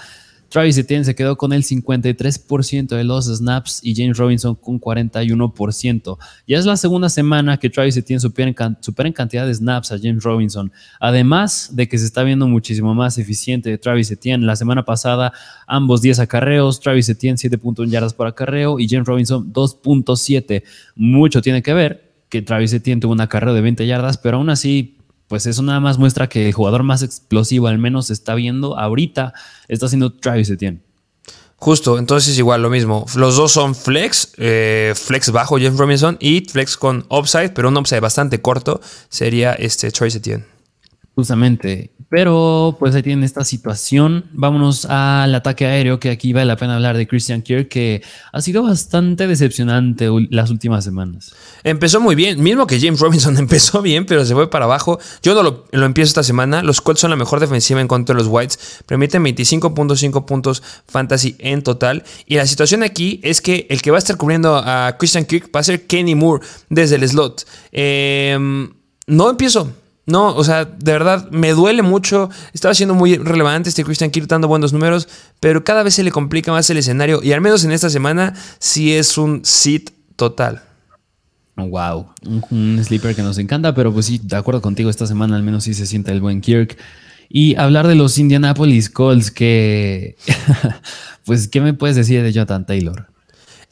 Travis Etienne se quedó con el 53% de los snaps y James Robinson con 41%. Ya es la segunda semana que Travis Etienne supera en, cantidad de snaps a James Robinson. Además de que se está viendo muchísimo más eficiente de Travis Etienne. La semana pasada ambos 10 acarreos, Travis Etienne 7.1 yardas por acarreo y James Robinson 2.7. Mucho tiene que ver que Travis Etienne tuvo un acarreo de 20 yardas, pero aún así pues eso nada más muestra que el jugador más explosivo, al menos está viendo ahorita, está siendo Travis Etienne.
Justo, entonces igual lo mismo. Los dos son flex, eh, flex bajo James Robinson y flex con upside, pero un upside bastante corto sería este Travis Etienne.
Justamente. Pero pues ahí tienen esta situación. Vámonos al ataque aéreo, que aquí vale la pena hablar de Christian Kirk, que ha sido bastante decepcionante las últimas semanas.
Empezó muy bien, mismo que James Robinson *laughs* empezó bien, pero se fue para abajo. Yo no lo, lo empiezo esta semana. Los Colts son la mejor defensiva en contra de los Whites. Permiten 25.5 puntos fantasy en total. Y la situación aquí es que el que va a estar cubriendo a Christian Kirk va a ser Kenny Moore desde el slot. Em, no empiezo. No, o sea, de verdad, me duele mucho. Estaba siendo muy relevante este Christian Kirk dando buenos números, pero cada vez se le complica más el escenario. Y al menos en esta semana, sí es un sit total.
Wow, un, sleeper que nos encanta, pero pues sí, de acuerdo contigo, esta semana al menos sí se siente el buen Kirk. Y hablar de los Indianapolis Colts, que. *laughs* pues, ¿qué me puedes decir de Jonathan Taylor?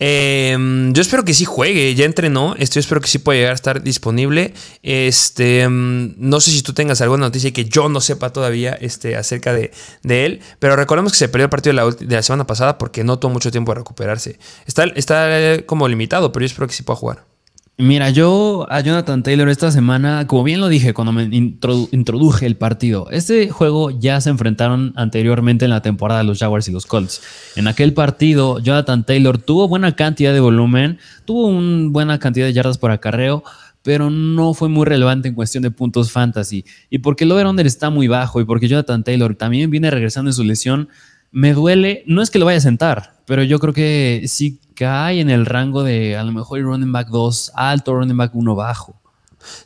Em, yo espero que sí juegue, ya entrenó. Esto espero que sí pueda llegar a estar disponible. Este, em, no sé si tú tengas alguna noticia que yo no sepa todavía este, acerca de, él, pero recordemos que se perdió el partido de la, de la, semana pasada porque no tuvo mucho tiempo de recuperarse. Está, está como limitado, pero yo espero que sí pueda jugar.
Mira, yo a Jonathan Taylor esta semana, como bien lo dije cuando me introduje el partido, este juego ya se enfrentaron anteriormente en la temporada los Jaguars y los Colts. En aquel partido, Jonathan Taylor tuvo buena cantidad de volumen, tuvo una buena cantidad de yardas por acarreo, pero no fue muy relevante en cuestión de puntos fantasy. Y porque el over-under está muy bajo y porque Jonathan Taylor también viene regresando en su lesión, me duele, no es que lo vaya a sentar, pero yo creo que sí cae en el rango de a lo mejor running back 2 alto, running back 1 bajo.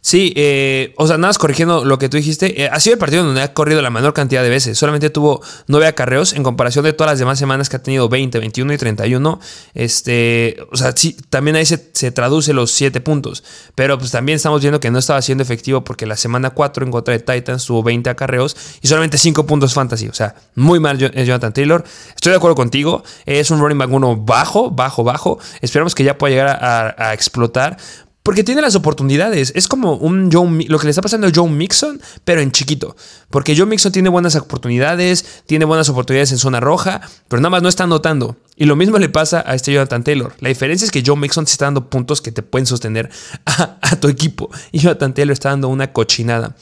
Sí, eh, o sea, nada más corrigiendo lo que tú dijiste. Eh, ha sido el partido donde ha corrido la menor cantidad de veces. Solamente tuvo nueve acarreos en comparación de todas las demás semanas que ha tenido 20, 21 y 31. Este, o sea, sí, también ahí se, traduce los siete puntos. Pero pues también estamos viendo que no estaba siendo efectivo porque la semana 4 en contra de Titans tuvo 20 acarreos y solamente 5 puntos fantasy. O sea, muy mal Jonathan Taylor. Estoy de acuerdo contigo. Es un running back 1 bajo, bajo, bajo. Esperamos que ya pueda llegar a explotar. Porque tiene las oportunidades. Es como un Joe, lo que le está pasando a Joe Mixon, pero en chiquito. Porque Joe Mixon tiene buenas oportunidades, tiene buenas oportunidades en zona roja, pero nada más no está anotando. Y lo mismo le pasa a este Jonathan Taylor. La diferencia es que Joe Mixon te está dando puntos que te pueden sostener *laughs* a, a tu equipo. Y Jonathan Taylor está dando una cochinada.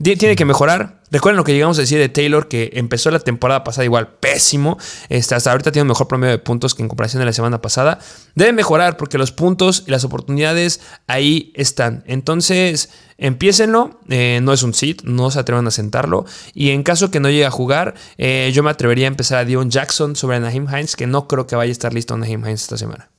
Tiene que mejorar. Recuerden lo que llegamos a decir de Taylor, que empezó la temporada pasada igual pésimo. Este, hasta ahorita tiene un mejor promedio de puntos que en comparación de la semana pasada. Debe mejorar porque los puntos y las oportunidades ahí están. Entonces, empiecenlo. Eh, no es un sit, no se atrevan a sentarlo. Y en caso que no llegue a jugar, eh, yo me atrevería a empezar a Dion Jackson sobre Naheem Hines, que no creo que vaya a estar listo Naheem Hines esta semana.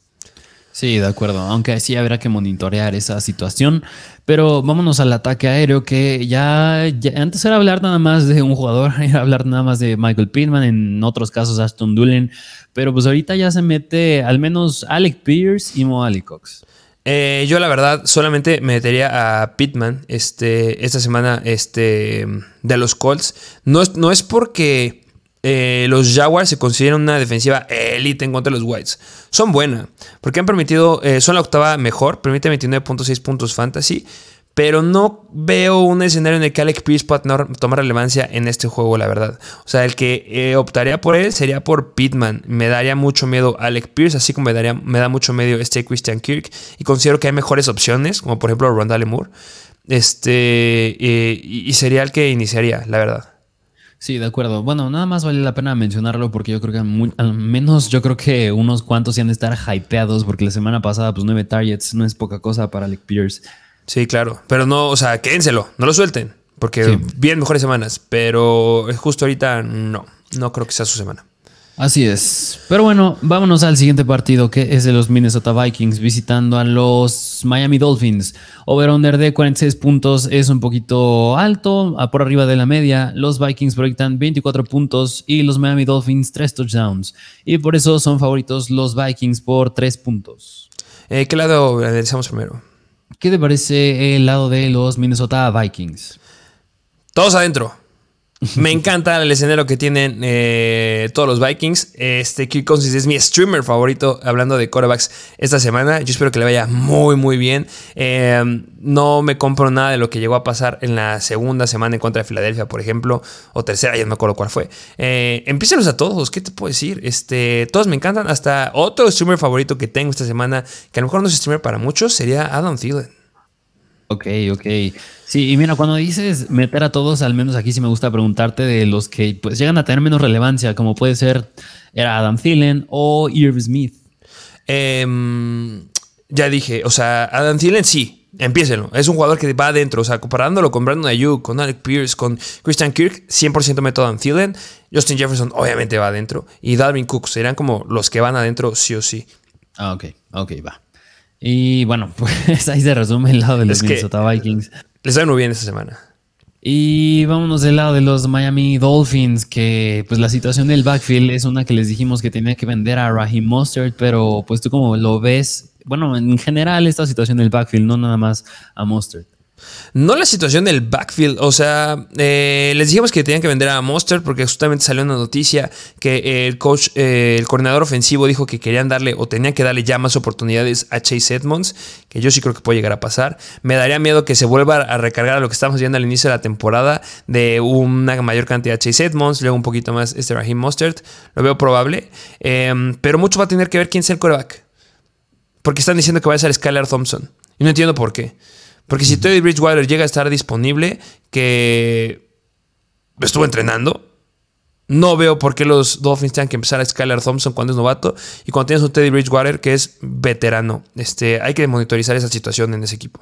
Sí, de acuerdo. Aunque sí habrá que monitorear esa situación. Pero vámonos al ataque aéreo, que ya, antes era hablar nada más de un jugador, *laughs* era hablar nada más de Michael Pittman, en otros casos Aston Dulin. Pero pues ahorita ya se mete al menos Alec Pierce y Mo Cox.
Eh, yo la verdad solamente me metería a Pittman este, esta semana este, de los Colts. No no es porque eh, los Jaguars se consideran una defensiva elite en contra de los Whites. Son buenas, porque han permitido, eh, son la octava mejor, permite 29.6 puntos fantasy, pero no veo un escenario en el que Alec Pierce pueda tomar relevancia en este juego, la verdad. O sea, el que eh, optaría por él sería por Pittman. Me daría mucho miedo Alec Pierce, así como me, daría, me da mucho miedo este Christian Kirk, y considero que hay mejores opciones, como por ejemplo Rondale Moore, este, y sería el que iniciaría, la verdad.
Sí, de acuerdo. Bueno, nada más vale la pena mencionarlo porque yo creo que al menos yo creo que unos cuantos iban a estar hypeados porque la semana pasada pues nueve targets no es poca cosa para Alec Pierce.
Sí, claro. Pero no, o sea, quédenselo, no lo suelten porque bien mejores semanas, pero justo ahorita no, no creo que sea su semana.
Así es. Pero bueno, vámonos al siguiente partido que es de los Minnesota Vikings visitando a los Miami Dolphins. Over-under de 46 puntos es un poquito alto, por arriba de la media. Los Vikings proyectan 24 puntos y los Miami Dolphins 3 touchdowns. Y por eso son favoritos los Vikings por 3 puntos.
Eh, ¿Qué lado analizamos primero?
¿Qué te parece el lado de los Minnesota Vikings?
Todos adentro. *laughs* Me encanta el escenario que tienen eh, todos los Vikings. Este Kirk Cousins es mi streamer favorito hablando de quarterbacks esta semana. Yo espero que le vaya muy, muy bien. Eh, no me compro nada de lo que llegó a pasar en la segunda semana en contra de Filadelfia, por ejemplo, o tercera, ya no me acuerdo cuál fue. Eh, a todos, ¿qué te puedo decir? Este, todos me encantan. Hasta otro streamer favorito que tengo esta semana, que a lo mejor no es streamer para muchos, sería Adam Thielen.
Ok, ok. Sí, y mira, cuando dices meter a todos, al menos aquí sí me gusta preguntarte de los que pues llegan a tener menos relevancia, como puede ser era Adam Thielen o Irv Smith.
Em, ya dije, o sea, Adam Thielen sí, empiécenlo. Es un jugador que va adentro, o sea, comparándolo con Brandon Ayuk, con Alec Pierce, con Christian Kirk, 100% meto a Adam Thielen. Justin Jefferson obviamente va adentro. Y Dalvin Cook serán como los que van adentro sí o sí.
Ah, ok, ok, va. Y bueno, *laughs* pues ahí se resume el lado de los Minnesota Vikings.
Les va muy bien esta semana.
Y vámonos del lado de los Miami Dolphins, que pues la situación del backfield es una que les dijimos que tenía que vender a Raheem Mustard, pero pues tú como lo ves, bueno, en general esta situación del backfield, no nada más a Mustard.
No la situación del backfield, o sea, eh, les dijimos que tenían que vender a Monster porque justamente salió una noticia que el coach, eh, el coordinador ofensivo dijo que querían darle o tenían que darle ya más oportunidades a Chase Edmonds, que yo sí creo que puede llegar a pasar. Me daría miedo que se vuelva a recargar a lo que estamos viendo al inicio de la temporada de una mayor cantidad de Chase Edmonds, luego un poquito más este Raheem Mustard, lo veo probable, em, pero mucho va a tener que ver quién es el coreback. Porque están diciendo que va a ser Skylar Thompson. Y no entiendo por qué. Porque si Teddy Bridgewater llega a estar disponible, que estuvo entrenando, no veo por qué los Dolphins tengan que empezar a Skylar Thompson cuando es novato y cuando tienes un Teddy Bridgewater que es veterano. Este, hay que monitorizar esa situación en ese equipo.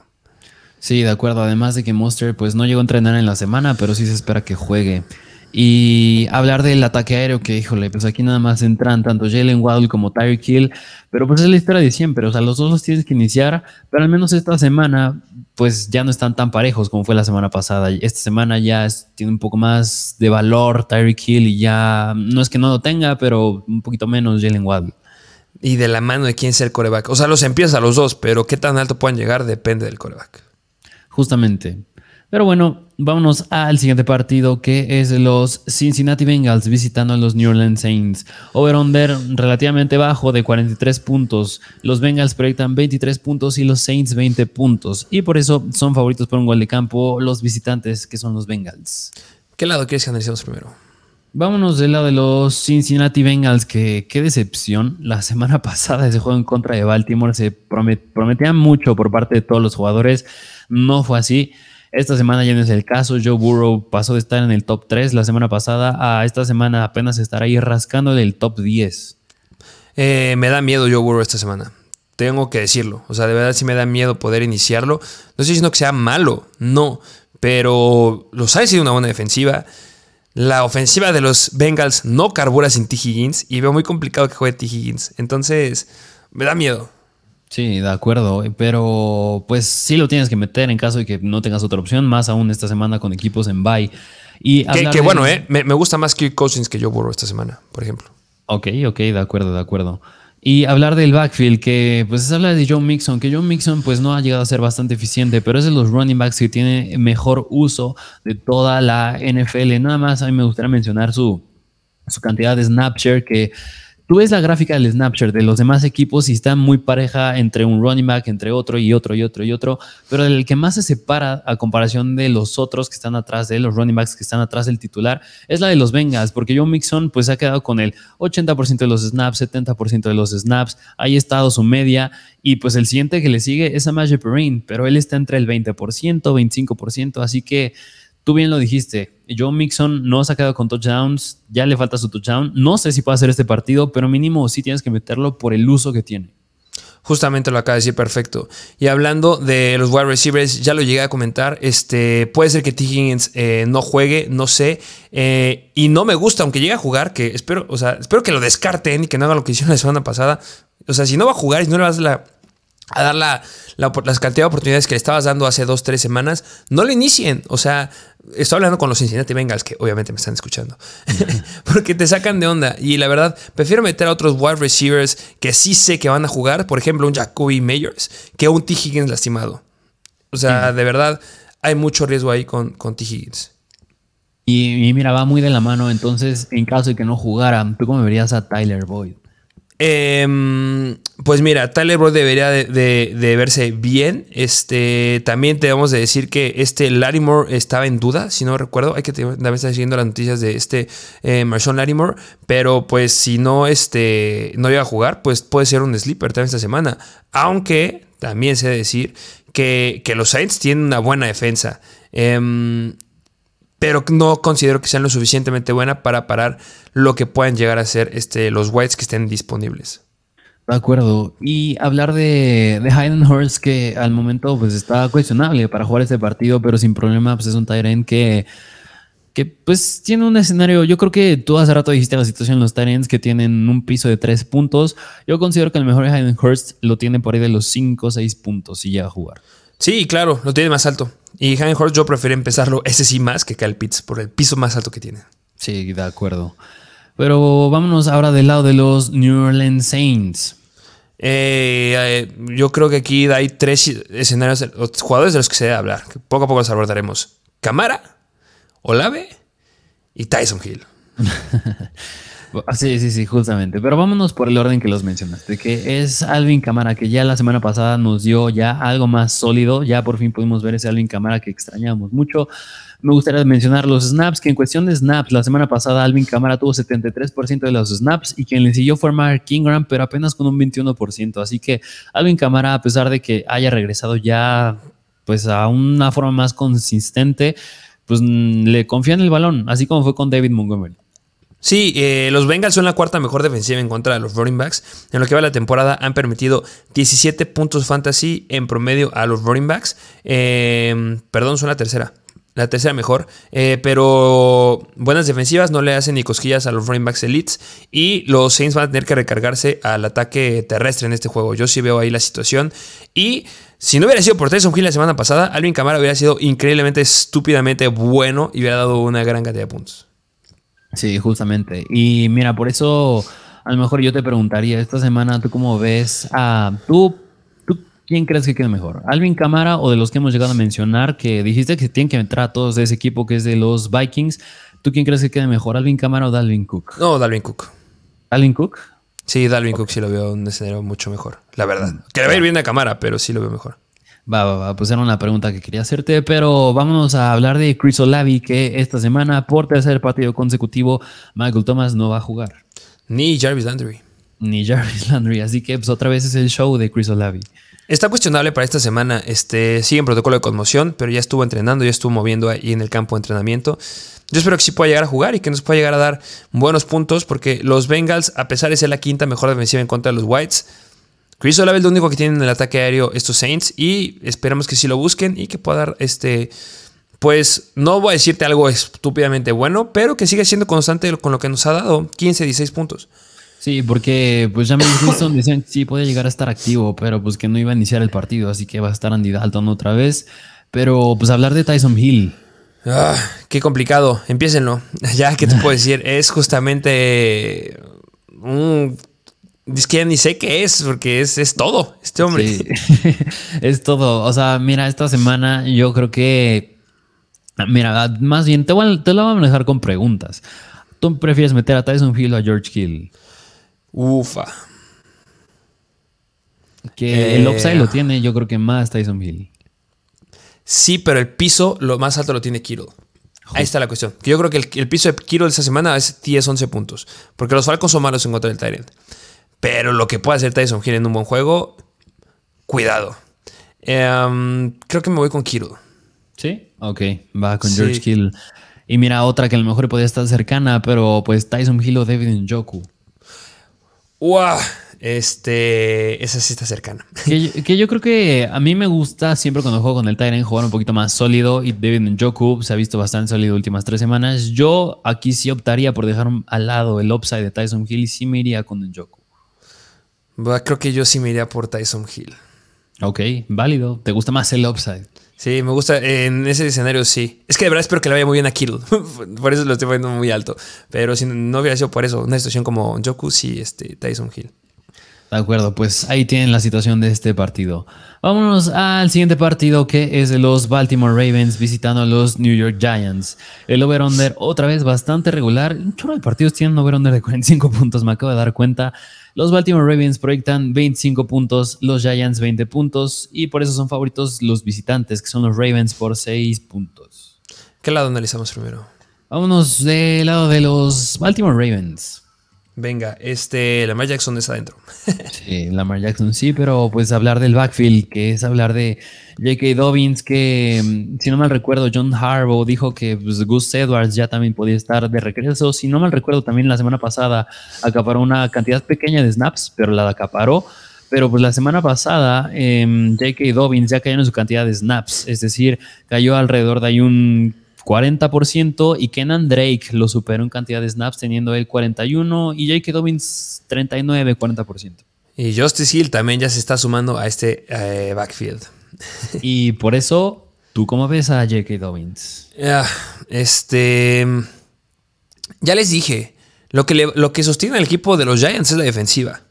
Sí, de acuerdo. Además de que Monster pues no llegó a entrenar en la semana, pero sí se espera que juegue. Y hablar del ataque aéreo, que híjole, pues aquí nada más entran tanto Jalen Waddle como Tyreek Hill, pero pues es la historia de siempre, o sea, los dos los tienes que iniciar, pero al menos esta semana, pues ya no están tan parejos como fue la semana pasada. Esta semana ya tiene un poco más de valor Tyreek Hill y ya, no es que no lo tenga, pero un poquito menos Jalen Waddle.
Y de la mano de quién ser el coreback. O sea, los empieza a los dos, pero qué tan alto pueden llegar depende del coreback.
Justamente. Pero bueno, vámonos al siguiente partido que es los Cincinnati Bengals visitando a los New Orleans Saints. Over-under relativamente bajo de 43 puntos. Los Bengals proyectan 23 puntos y los Saints 20 puntos. Y por eso son favoritos por un gol de campo los visitantes que son los Bengals.
¿Qué lado quieres que analicemos primero?
Vámonos del lado de los Cincinnati Bengals, que qué decepción. La semana *laughs* pasada ese juego en contra de Baltimore se prometía mucho por parte de todos los jugadores. No fue así. Esta semana ya no es el caso. Joe Burrow pasó de estar en el top 3 la semana pasada a esta semana apenas estará ahí rascando del top 10.
Eh, me da miedo Joe Burrow esta semana. Tengo que decirlo. O sea, de verdad sí me da miedo poder iniciarlo. No estoy diciendo que sea malo, no. Pero los ha sido una buena defensiva. La ofensiva de los Bengals no carbura sin T. Higgins. Y veo muy complicado que juegue T. Higgins. Entonces, me da miedo.
Sí, de acuerdo, pero pues sí lo tienes que meter en caso de que no tengas otra opción, más aún esta semana con equipos en bye.
Y que, bueno, eh, me, gusta más Kirk Cousins que yo Burrow esta semana, por ejemplo.
Ok, ok, de acuerdo, de acuerdo. Y hablar del backfield, que pues se habla de John Mixon, que John Mixon pues no ha llegado a ser bastante eficiente, pero es de los running backs que tiene mejor uso de toda la NFL. Nada más a mí me gustaría mencionar su, su cantidad de snapshare que tú ves la gráfica del Snapchat de los demás equipos y está muy pareja entre un running back, entre otro y otro y otro y otro, pero el que más se separa a comparación de los otros que están atrás de él, los running backs que están atrás del titular, es la de los Bengals, porque Joe Mixon pues ha quedado con el 80% de los snaps, 70% de los snaps, ahí ha estado su media y pues el siguiente que le sigue es a Magic Perrine, pero él está entre el 20%, 25%, así que tú bien lo dijiste, Joe Mixon no se ha quedado con touchdowns, ya le falta su touchdown. No sé si puede hacer este partido, pero mínimo sí tienes que meterlo por el uso que tiene.
Justamente lo acaba de decir perfecto. Y hablando de los wide receivers, ya lo llegué a comentar. Este, puede ser que T. Higgins eh, no juegue, no sé. Eh, y no me gusta, aunque llegue a jugar, que espero, o sea, espero que lo descarten y que no haga lo que hicieron la semana pasada. O sea, si no va a jugar y no le vas la, a dar la, la, las cantidad de oportunidades que le estabas dando hace dos, tres semanas, no le inicien. O sea, estoy hablando con los Cincinnati Bengals, que obviamente me están escuchando, *laughs* porque te sacan de onda. Y la verdad, prefiero meter a otros wide receivers que sí sé que van a jugar, por ejemplo, un Jacoby Meyers, que un T. Higgins lastimado. O sea, de verdad, hay mucho riesgo ahí con, con T. Higgins.
Y, y, mira, va muy de la mano. Entonces, en caso de que no jugara, ¿tú cómo verías a Tyler Boyd?
Em, pues mira, Tyler debería de, verse bien. Este, también te vamos a decir que este Larimore estaba en duda, si no recuerdo. Hay que también estar siguiendo las noticias de este eh, Marshawn Larimore. Pero pues si no, este, no llega a jugar, pues puede ser un sleeper también esta semana. Aunque también sé decir que, que los Saints tienen una buena defensa. Eh, pero no considero que sean lo suficientemente buena para parar lo que puedan llegar a ser este, los whites que estén disponibles.
De acuerdo. Y hablar de, de Hayden Hurst, que al momento pues está cuestionable para jugar este partido, pero sin problema, pues es un Tyrant que, que pues tiene un escenario. Yo creo que tú hace rato dijiste la situación de los Tyrants que tienen un piso de tres puntos. Yo considero que el mejor Hayden Hurst lo tiene por ahí de los cinco o seis puntos si llega a jugar.
Sí, claro, lo tiene más alto. Y Hayden Hurst yo prefiero empezarlo ese sí más que Kyle Pitts por el piso más alto que tiene.
Sí, de acuerdo. Pero vámonos ahora del lado de los New Orleans Saints.
Eh, eh, yo creo que aquí hay tres escenarios, jugadores de los que se debe hablar. Que poco a poco los abordaremos. Camara, Olave y Tyson Hill. *laughs*
Sí, sí, sí, justamente. Pero vámonos por el orden que los mencionaste, que es Alvin Camara, que ya la semana pasada nos dio ya algo más sólido. Ya por fin pudimos ver ese Alvin Camara que extrañábamos mucho. Me gustaría mencionar los snaps, que en cuestión de snaps, la semana pasada Alvin Camara tuvo 73% de los snaps y quien le siguió fue Mark Kingram, pero apenas con un 21%. Así que Alvin Camara, a pesar de que haya regresado ya pues a una forma más consistente, pues le confía en el balón, así como fue con David Montgomery.
Sí, eh, los Bengals son la cuarta mejor defensiva en contra de los running backs. En lo que va la temporada han permitido 17 puntos fantasy en promedio a los running backs. Em, perdón, son la tercera. La tercera mejor. Eh, pero buenas defensivas no le hacen ni cosquillas a los running backs elites. Y los Saints van a tener que recargarse al ataque terrestre en este juego. Yo sí veo ahí la situación. Y si no hubiera sido por Tyson Hill la semana pasada, Alvin Kamara hubiera sido increíblemente, estúpidamente bueno y hubiera dado una gran cantidad de puntos.
Sí, justamente. Y mira, por eso a lo mejor yo te preguntaría esta semana, ¿tú cómo ves a tú, tú quién crees que quede mejor? ¿Alvin Camara o de los que hemos llegado a mencionar que dijiste que tienen que entrar a todos de ese equipo que es de los Vikings? ¿Tú quién crees que quede mejor, Alvin Camara o Dalvin Cook?
No, Dalvin Cook.
¿Dalvin Cook?
Sí, Dalvin Cook sí lo veo un escenario mucho mejor, la verdad. Mm, que le va a ir bien de cámara, pero sí lo veo mejor.
Va, va, va, pues era una pregunta que quería hacerte, pero vámonos a hablar de Chris Olavi, que esta semana, por tercer partido consecutivo, Michael Thomas no va a jugar.
Ni Jarvis Landry.
Ni Jarvis Landry, así que pues otra vez es el show de Chris Olavi.
Está cuestionable para esta semana, este, sigue en protocolo de conmoción, pero ya estuvo entrenando, ya estuvo moviendo ahí en el campo de entrenamiento. Yo espero que sí pueda llegar a jugar y que nos pueda llegar a dar buenos puntos, porque los Bengals, a pesar de ser la quinta mejor defensiva en contra de los Whites, Chris Olave es lo único que tienen en el ataque aéreo estos Saints y esperamos que sí lo busquen y que pueda dar este, pues no voy a decirte algo estúpidamente bueno, pero que siga siendo constante con lo que nos ha dado, 15, 16 puntos.
Sí, porque pues James *coughs* Winston decían que sí puede llegar a estar activo, pero pues que no iba a iniciar el partido, así que va a estar Andy Dalton otra vez. Pero pues hablar de Tyson Hill.
Ah, qué complicado. Empiécenlo. *laughs* Ya, ¿qué te puedo decir? Es justamente un es que ya ni sé qué es, porque es, es todo, este hombre. Sí. *laughs* *laughs*
es todo. O sea, mira, esta semana yo creo que. Mira, más bien te, voy a, te lo voy a manejar con preguntas. ¿Tú prefieres meter a Tyson Hill o a George Hill?
Ufa.
Que el eh, upside lo tiene, yo creo que más Tyson Hill.
Sí, pero el piso lo más alto lo tiene Kittle. Ahí está la cuestión. yo creo que el, piso de Kittle de esta semana es 10-11 puntos. Porque los Falcons son malos en contra del Tyrant. Pero lo que puede hacer Tyson Hill en un buen juego, cuidado. Em, creo que me voy con Kittle.
¿Sí? Ok, va con George Hill. Y mira, otra que a lo mejor podría estar cercana, pero pues Tyson Hill o David Njoku.
¡Wow! Este, esa sí está cercana.
Que, yo creo que a mí me gusta siempre cuando juego con el Tyrant jugar un poquito más sólido y David Njoku se ha visto bastante sólido últimas tres semanas. Yo aquí sí optaría por dejar al lado el upside de Tyson Hill y sí me iría con Njoku.
Creo que yo sí me iría por Tyson Hill.
Ok, válido. ¿Te gusta más el upside?
Sí, me gusta. En ese escenario sí. Es que de verdad espero que le vaya muy bien a Kittle. *laughs* por eso lo estoy poniendo muy alto. Pero si no hubiera sido por eso, una situación como Joku, sí, este, Tyson Hill.
De acuerdo, pues ahí tienen la situación de este partido. Vámonos al siguiente partido que es de los Baltimore Ravens visitando a los New York Giants. El over-under otra vez bastante regular. Un chorro de partidos tienen un over-under de 45 puntos, me acabo de dar cuenta. Los Baltimore Ravens proyectan 25 puntos, los Giants 20 puntos y por eso son favoritos los visitantes, que son los Ravens por 6 puntos.
¿Qué lado analizamos primero?
Vámonos del lado de los Baltimore Ravens.
Venga, este, Lamar Jackson es adentro. *laughs*
sí, Lamar Jackson sí, pero pues hablar del backfield, que es hablar de J.K. Dobbins, que mm, si no mal recuerdo, John Harbaugh dijo que pues, Gus Edwards ya también podía estar de regreso. Si no mal recuerdo, también la semana pasada acaparó una cantidad pequeña de snaps, pero la acaparó. Pero pues la semana pasada em, J.K. Dobbins ya cayó en su cantidad de snaps, es decir, cayó alrededor de ahí un 40% y Kenan Drake lo superó en cantidad de snaps teniendo él 41 y J.K. Dobbins 39, 40%.
Y Justice Hill también ya se está sumando a este eh, backfield.
y por eso, ¿tú cómo ves a J.K. Dobbins?
este... Ya les dije, lo que, lo que sostiene el equipo de los Giants es la defensiva.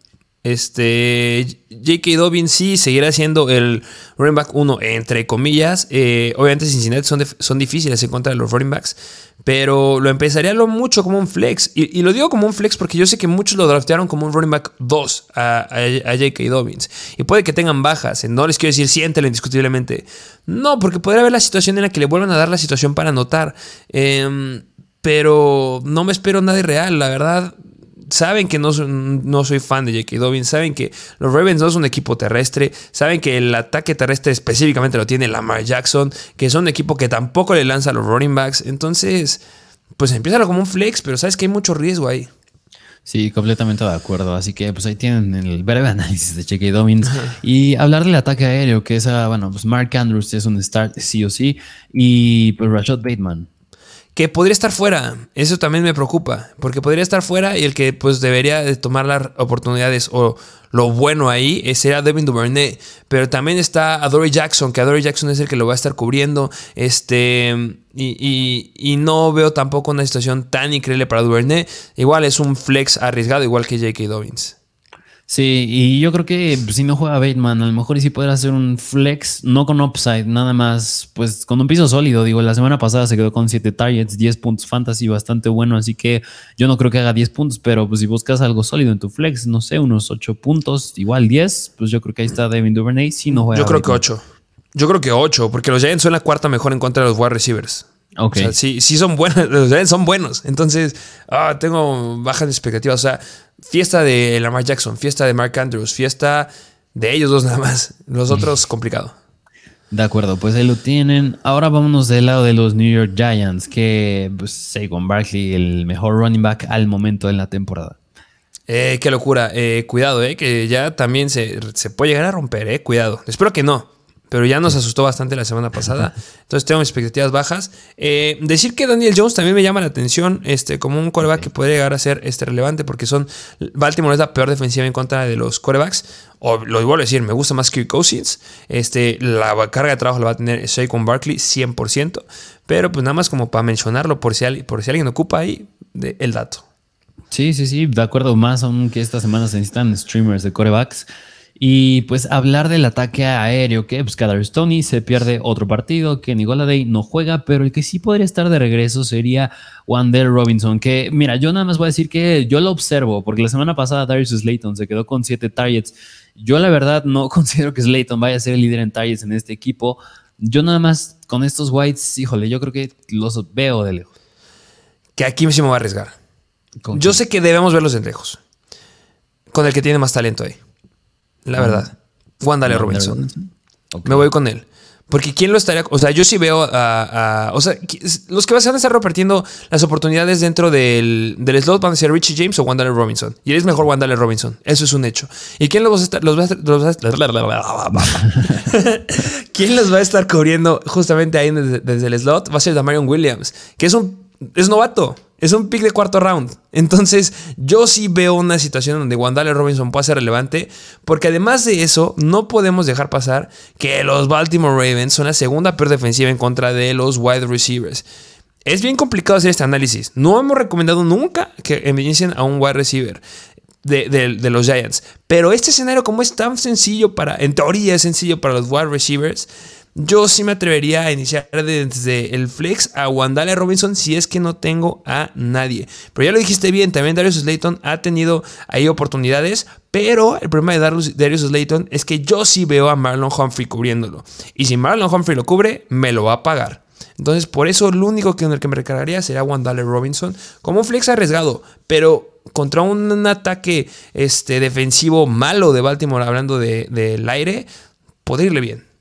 Este, J.K. Dobbins sí seguirá siendo el running back 1, entre comillas. Eh, obviamente Cincinnati son, son difíciles en contra de los running backs, pero lo empezaría lo mucho como un flex. Y, lo digo como un flex porque yo sé que muchos lo draftearon como un running back 2 a, J.K. Dobbins. Y puede que tengan bajas, no les quiero decir siéntelo indiscutiblemente. No, porque podría haber la situación en la que le vuelvan a dar la situación para anotar. Em, pero no me espero nada real, la verdad saben que no, no soy fan de J.K. Dobbins, saben que los Ravens no son un equipo terrestre, saben que el ataque terrestre específicamente lo tiene Lamar Jackson, que son un equipo que tampoco le lanza a los running backs. Entonces, pues empieza como un flex, pero sabes que hay mucho riesgo ahí.
Sí, completamente de acuerdo. Así que pues ahí tienen el breve *laughs* análisis de J.K. Dobbins. Y hablar del ataque aéreo, que es, bueno, pues Mark Andrews es un start sí o sí. Y pues Rashad Bateman
que podría estar fuera. Eso también me preocupa, porque podría estar fuera y el que pues debería de tomar las oportunidades o lo bueno ahí sería Devin Duvernay, pero también está Adoree Jackson, que Adoree Jackson es el que lo va a estar cubriendo, este y, y, no veo tampoco una situación tan increíble para Duvernay. Igual es un flex arriesgado, igual que J.K. Dobbins.
Sí, y yo creo que si no juega Bateman, a lo mejor sí podrá hacer un flex, no con upside, nada más, pues con un piso sólido. Digo, la semana pasada se quedó con 7 targets, 10 puntos fantasy, bastante bueno, así que yo no creo que haga 10 puntos, pero pues si buscas algo sólido en tu flex, no sé, unos 8 puntos, igual 10, pues yo creo que ahí está Devin Duvernay, si no juega.
Yo creo que 8. Yo creo que 8, porque los Giants son la cuarta mejor en contra de los wide receivers. Ok. O sea, sí, sí son buenos, *laughs* los Giants son buenos. Entonces, ah, tengo bajas expectativas. O sea, fiesta de Lamar Jackson, fiesta de Mark Andrews, fiesta de ellos dos nada más. Los otros, complicado.
De acuerdo, pues ahí lo tienen. Ahora vámonos del lado de los New York Giants, que pues, Saquon Barkley, el mejor running back al momento de la temporada.
Eh, qué locura. Eh, cuidado, eh, que ya también se, se, puede llegar a romper, eh. Cuidado. Espero que no. Pero ya nos asustó bastante la semana pasada. Entonces tengo expectativas bajas. Eh, decir que Daniel Jones también me llama la atención este, como un coreback que puede llegar a ser este, relevante porque son Baltimore es la peor defensiva en contra de los corebacks. O lo vuelvo a decir, me gusta más Kirk Cousins. Este, la carga de trabajo la va a tener Saquon Barkley 100%. Pero pues nada más como para mencionarlo por si, por si alguien ocupa ahí el dato.
Sí, sí, sí, de acuerdo. Más aún que esta semana se necesitan streamers de corebacks. Y pues hablar del ataque aéreo, que pues Stoney se pierde otro partido, que Goladay no juega, pero el que sí podría estar de regreso sería Wandel Robinson, que mira, yo nada más voy a decir que yo lo observo, porque la semana pasada Darius Slayton se quedó con siete targets. Yo la verdad no *laughs* considero que Slayton vaya a ser el líder en targets en este equipo. Yo nada más con estos Whites, híjole, yo creo que los veo de lejos.
Que aquí sí me voy a arriesgar. Yo sé que debemos verlos de lejos. Con el que tiene más talento ahí. La verdad. Wandale Robinson. Me voy con él. Porque quién lo estaría. O sea, yo sí veo a. o sea, los que van a estar repartiendo las oportunidades dentro del, del slot van a ser Richie James o Wandale Robinson. Y es mejor Wandale Robinson. Eso es un hecho. ¿Y quién los va a estar. Los va a *laughs* ¿Quién los va a estar cubriendo justamente ahí desde, desde el slot? Va a ser Damarion Williams, que es un. Es novato. Es un pick de cuarto round. Entonces, yo sí veo una situación donde Wandale Robinson puede ser relevante, porque además de eso, no podemos dejar pasar que los Baltimore Ravens son la segunda peor defensiva en contra de los wide receivers. Es bien complicado hacer este análisis. No hemos recomendado nunca que envejecen a un wide receiver. De, los Giants. Pero este escenario, como es tan sencillo para, en teoría es sencillo para los wide receivers, yo sí me atrevería a iniciar desde el flex a Wandale Robinson si es que no tengo a nadie. Pero ya lo dijiste bien, también Darius Slayton ha tenido ahí oportunidades, pero el problema de Darius, Slayton es que yo sí veo a Marlon Humphrey cubriéndolo. Y si Marlon Humphrey lo cubre, me lo va a pagar. Entonces, por eso lo único que en el que me recargaría sería Wandale Robinson como flex arriesgado, pero contra un, ataque este, defensivo malo de Baltimore, hablando del aire, podría irle bien.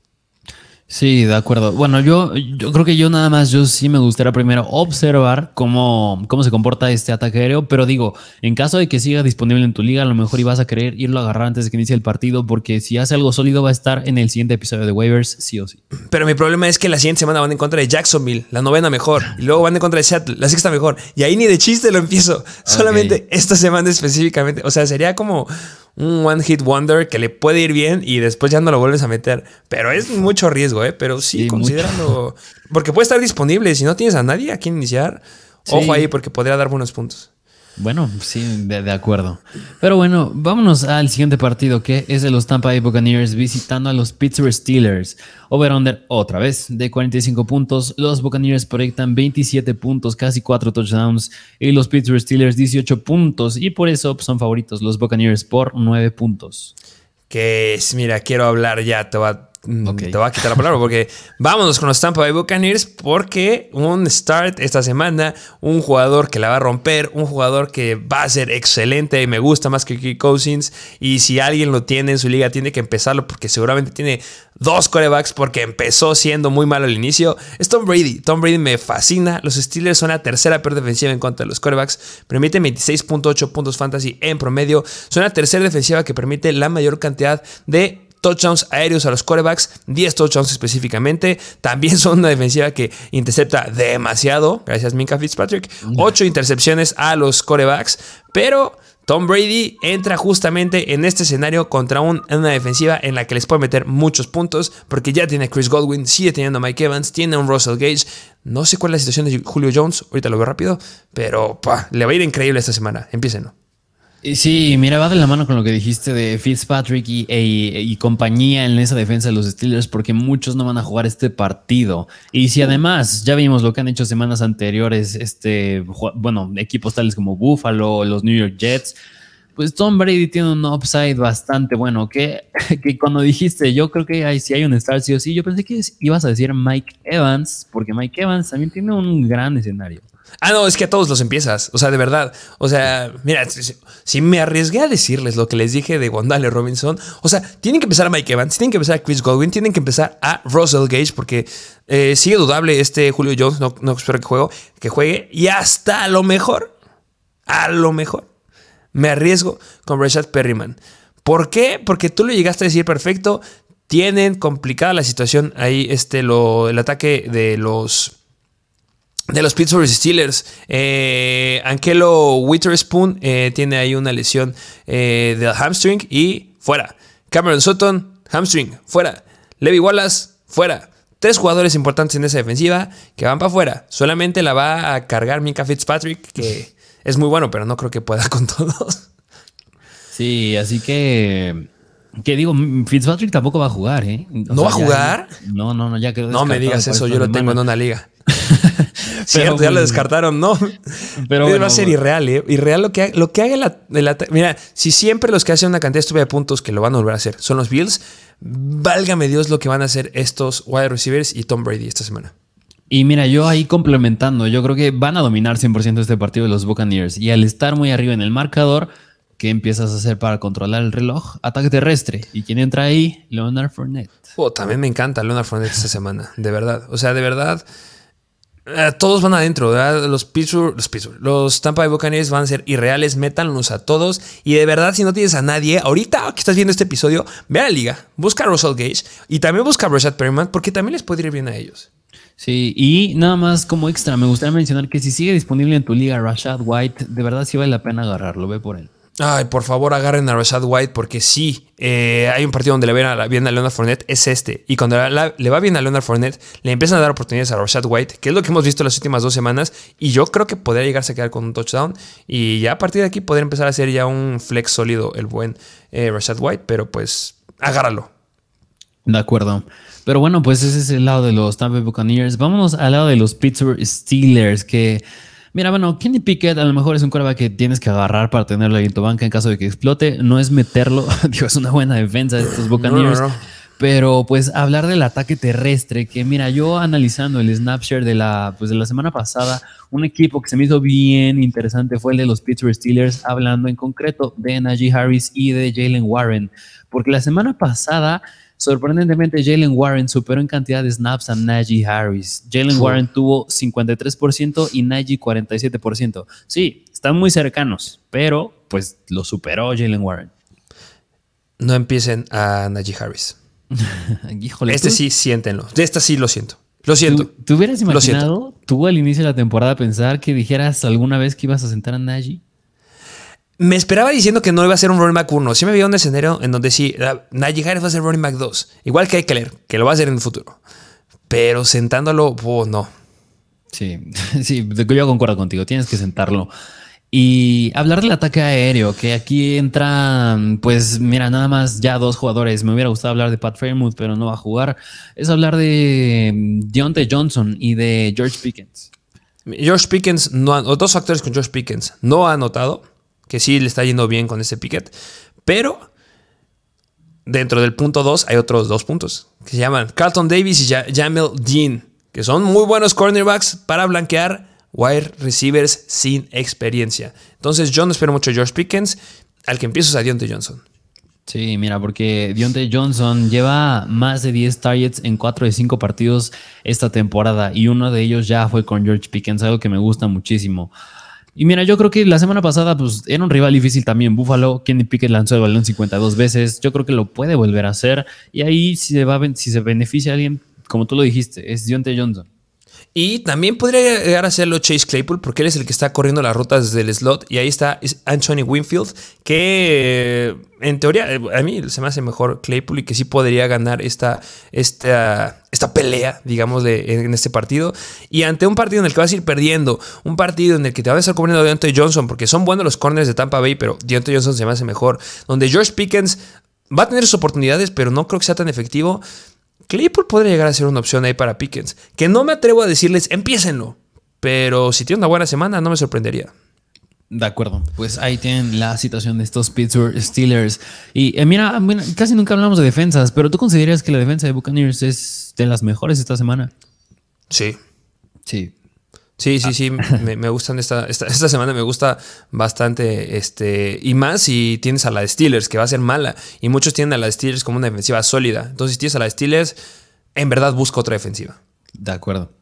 Sí, de acuerdo. Bueno, yo, yo creo que yo nada más, yo sí me gustaría primero observar cómo, cómo se comporta este ataque aéreo, pero digo, en caso de que siga disponible en tu liga, a lo mejor ibas a querer irlo a agarrar antes de que inicie el partido, porque si hace algo sólido va a estar en el siguiente episodio de waivers, sí o sí.
Pero mi problema es que la siguiente semana van en contra de Jacksonville, la novena mejor, y luego van en contra de Seattle, la sexta mejor, y ahí ni de chiste lo empiezo, solamente esta semana específicamente, o sea, sería como un one hit wonder que le puede ir bien y después ya no lo vuelves a meter. Pero es mucho riesgo, ¿eh? Pero sí, considerando. *laughs* Porque puede estar disponible. Si no tienes a nadie a quien iniciar, ojo ahí, porque podría dar buenos puntos.
Bueno, sí, de, acuerdo. Pero bueno, vámonos al siguiente partido que es de los Tampa Bay Buccaneers visitando a los Pittsburgh Steelers. Over-under otra vez de 45 puntos. Los Buccaneers proyectan 27 puntos, casi 4 touchdowns. Y los Pittsburgh Steelers 18 puntos. Y por eso son favoritos los Buccaneers por 9 puntos.
Que es, mira, quiero hablar ya, te va Mm, te voy a quitar la palabra porque vámonos con los Tampa Bay Buccaneers porque un start esta semana, un jugador que la va a romper, un jugador que va a ser excelente y me gusta más que Kirk Cousins y si alguien lo tiene en su liga tiene que empezarlo porque seguramente tiene dos corebacks porque empezó siendo muy malo al inicio. Es Tom Brady. Tom Brady me fascina. Los Steelers son la tercera peor defensiva en contra de los corebacks. Permiten 26.8 puntos fantasy en promedio. Son la tercera defensiva que permite la mayor cantidad de touchdowns aéreos a los corebacks, 10 touchdowns específicamente. También son una defensiva que intercepta demasiado, gracias Minka Fitzpatrick. 8 intercepciones a los corebacks, pero Tom Brady entra justamente en este escenario contra una defensiva en la que les puede meter muchos puntos, porque ya tiene a Chris Godwin, sigue teniendo a Mike Evans, tiene a un Russell Gage. No sé cuál es la situación de Julio Jones, ahorita lo veo rápido, pero le va a ir increíble esta semana. Empiecen.
Sí, mira, va de la mano con lo que dijiste de Fitzpatrick y, y, compañía en esa defensa de los Steelers, porque muchos no van a jugar este partido. Y si además ya vimos lo que han hecho semanas anteriores, este, bueno, equipos tales como Buffalo, los New York Jets, pues Tom Brady tiene un upside bastante bueno. Que, *laughs* que cuando dijiste, yo creo que hay, si hay un start sí o sí, yo pensé que ibas a decir Mike Evans, porque Mike Evans también tiene un gran escenario.
Ah, no, es que a todos los empiezas. O sea, de verdad. O sea, mira, si, me arriesgué a decirles lo que les dije de Wandale Robinson, o sea, tienen que empezar a Mike Evans, tienen que empezar a Chris Godwin, tienen que empezar a Russell Gage, porque eh, sigue dudable este Julio Jones, no, espero que, juego, que juegue, y hasta a lo mejor, a lo mejor, me arriesgo con Rashad Perryman. ¿Por qué? Porque tú lo llegaste a decir perfecto. tienen complicada la situación ahí, este, lo, el ataque de los de los Pittsburgh Steelers. Eh, Ankelo Witherspoon eh, tiene ahí una lesión eh, del hamstring y fuera. Cameron Sutton, hamstring, fuera. Levi Wallace, fuera. Tres jugadores importantes en esa defensiva que van para afuera. Solamente la va a cargar Mika Fitzpatrick, que es muy bueno, pero no creo que pueda con *laughs* todos.
Sí, así que. Que digo, Fitzpatrick tampoco va a jugar, ¿eh?
¿No va a jugar?
no, no, no, ya quedó.
No me digas eso, yo lo tengo en una liga. *laughs* *laughs* Cierto, ya lo descartaron, no. Pero va a ser irreal, ¿eh? Irreal lo que, lo que haga la, Mira, si siempre los que hacen una cantidad estúpida de puntos que lo van a volver a hacer son los Bills, válgame Dios lo que van a hacer estos wide receivers y Tom Brady esta semana.
Y mira, yo ahí complementando, yo creo que van a dominar 100% este partido de los Buccaneers. Y al estar muy arriba en el marcador, ¿qué empiezas a hacer para controlar el reloj? Ataque terrestre. ¿Y quién entra ahí? Leonard Fournette.
Oh, también me encanta Leonard Fournette esta semana, de verdad. O sea, de verdad eh, todos van adentro, Los Pittsburgh, los Pittsburgh, los Tampa Bay Buccaneers van a ser irreales, métanlos a todos. Y de verdad, si no tienes a nadie, ahorita que estás viendo este episodio, ve a la liga, busca a Russell Gage y también busca a Rashad Perryman, porque también les puede ir bien a ellos.
Sí, y nada más como extra, me gustaría mencionar que si sigue disponible en tu liga Rashad White, de verdad sí vale la pena agarrarlo, ve por él.
Ay, por favor, agarren a Rashad White porque sí, eh, hay un partido donde le va bien a Leonard Fournette, es este. Y cuando le va bien a Leonard Fournette, le empiezan a dar oportunidades a Rashad White, que es lo que hemos visto las últimas dos semanas. Y yo creo que podría llegarse a quedar con un touchdown. Y ya a partir de aquí podría empezar a hacer ya un flex sólido el buen eh, Rashad White, pero pues agárralo.
De acuerdo. Pero bueno, pues ese es el lado de los Tampa Buccaneers. Vámonos al lado de los Pittsburgh Steelers, que Mira, bueno, Kenny Pickett a lo mejor es un quarterback que tienes que agarrar para tenerlo ahí en tu banca en caso de que explote. No es meterlo, *laughs* digo, es una buena defensa de estos Buccaneers. Pero pues hablar del ataque terrestre, que mira, yo analizando el snapshare de la, pues, de la semana pasada, un equipo que se me hizo bien interesante fue el de los Pittsburgh Steelers, hablando en concreto de Najee Harris y de Jalen Warren, porque la semana pasada Sorprendentemente, Jalen Warren superó en cantidad de snaps a Najee Harris. Jalen Warren tuvo 53% y Najee 47%. Sí, están muy cercanos, pero pues lo superó Jalen Warren.
No empiecen a Najee Harris. *laughs* este sí, siéntenlo. De esta sí lo siento. Lo siento.
¿Tú, hubieras imaginado tú al inicio de la temporada pensar que dijeras alguna vez que ibas a sentar a Najee?
Me esperaba diciendo que no iba a ser un running back 1. Sí me había un escenario en donde sí, Najee Harris va a ser running back 2. Igual que Eckler, que lo va a hacer en el futuro. Pero sentándolo, oh, no.
Sí, *laughs* sí, yo concuerdo contigo. Tienes que sentarlo. Y hablar del ataque aéreo, que aquí entran, pues mira, nada más ya dos jugadores. Me hubiera gustado hablar de Pat Fairmouth, pero no va a jugar. Es hablar de Deontay Johnson y de George Pickens.
George Pickens, no o dos factores con George Pickens. No ha anotado que sí le está yendo bien con ese picket, pero dentro del punto 2 hay otros dos puntos que se llaman Carlton Davis y Jamel Dean, que son muy buenos cornerbacks para blanquear wide receivers sin experiencia. Entonces yo no espero mucho a George Pickens, al que empiezo a Deontay Johnson.
Sí, mira, porque Deontay Johnson lleva más de 10 targets en 4 de 5 partidos esta temporada y uno de ellos ya fue con George Pickens, algo que me gusta muchísimo. Y mira, yo creo que la semana pasada pues, era un rival difícil también. Buffalo, Kenny Pickett lanzó el balón 52 veces. Yo creo que lo puede volver a hacer. Y ahí, si se, va, si se beneficia a alguien, como tú lo dijiste, es Deontay Johnson.
Y también podría llegar a hacerlo Chase Claypool, porque él es el que está corriendo las rutas desde el slot. Y ahí está Anthony Winfield, que eh, en teoría eh, a mí se me hace mejor Claypool y que sí podría ganar esta, esta, esta pelea, digamos, en este partido. Y ante un partido en el que vas a ir perdiendo, un partido en el que te vas a estar cubriendo Deontay Johnson, porque son buenos los corners de Tampa Bay, pero Deontay Johnson se me hace mejor. Donde George Pickens va a tener sus oportunidades, pero no creo que sea tan efectivo. Claypool podría llegar a ser una opción ahí para Pickens. Que no me atrevo a decirles, empiécenlo. Pero si tiene una buena semana, no me sorprendería.
De acuerdo, pues ahí tienen la situación de estos Pittsburgh Steelers. Y eh, mira, casi nunca hablamos de defensas, pero ¿tú consideras que la defensa de Buccaneers es de las mejores esta semana?
Sí.
Sí.
Sí, sí, sí, me, gustan esta, *laughs* esta, semana, me gusta bastante, este, y más si tienes a la de Steelers, que va a ser mala, y muchos tienen a la de Steelers como una defensiva sólida, entonces si tienes a la de Steelers, en verdad busco otra defensiva.
De acuerdo.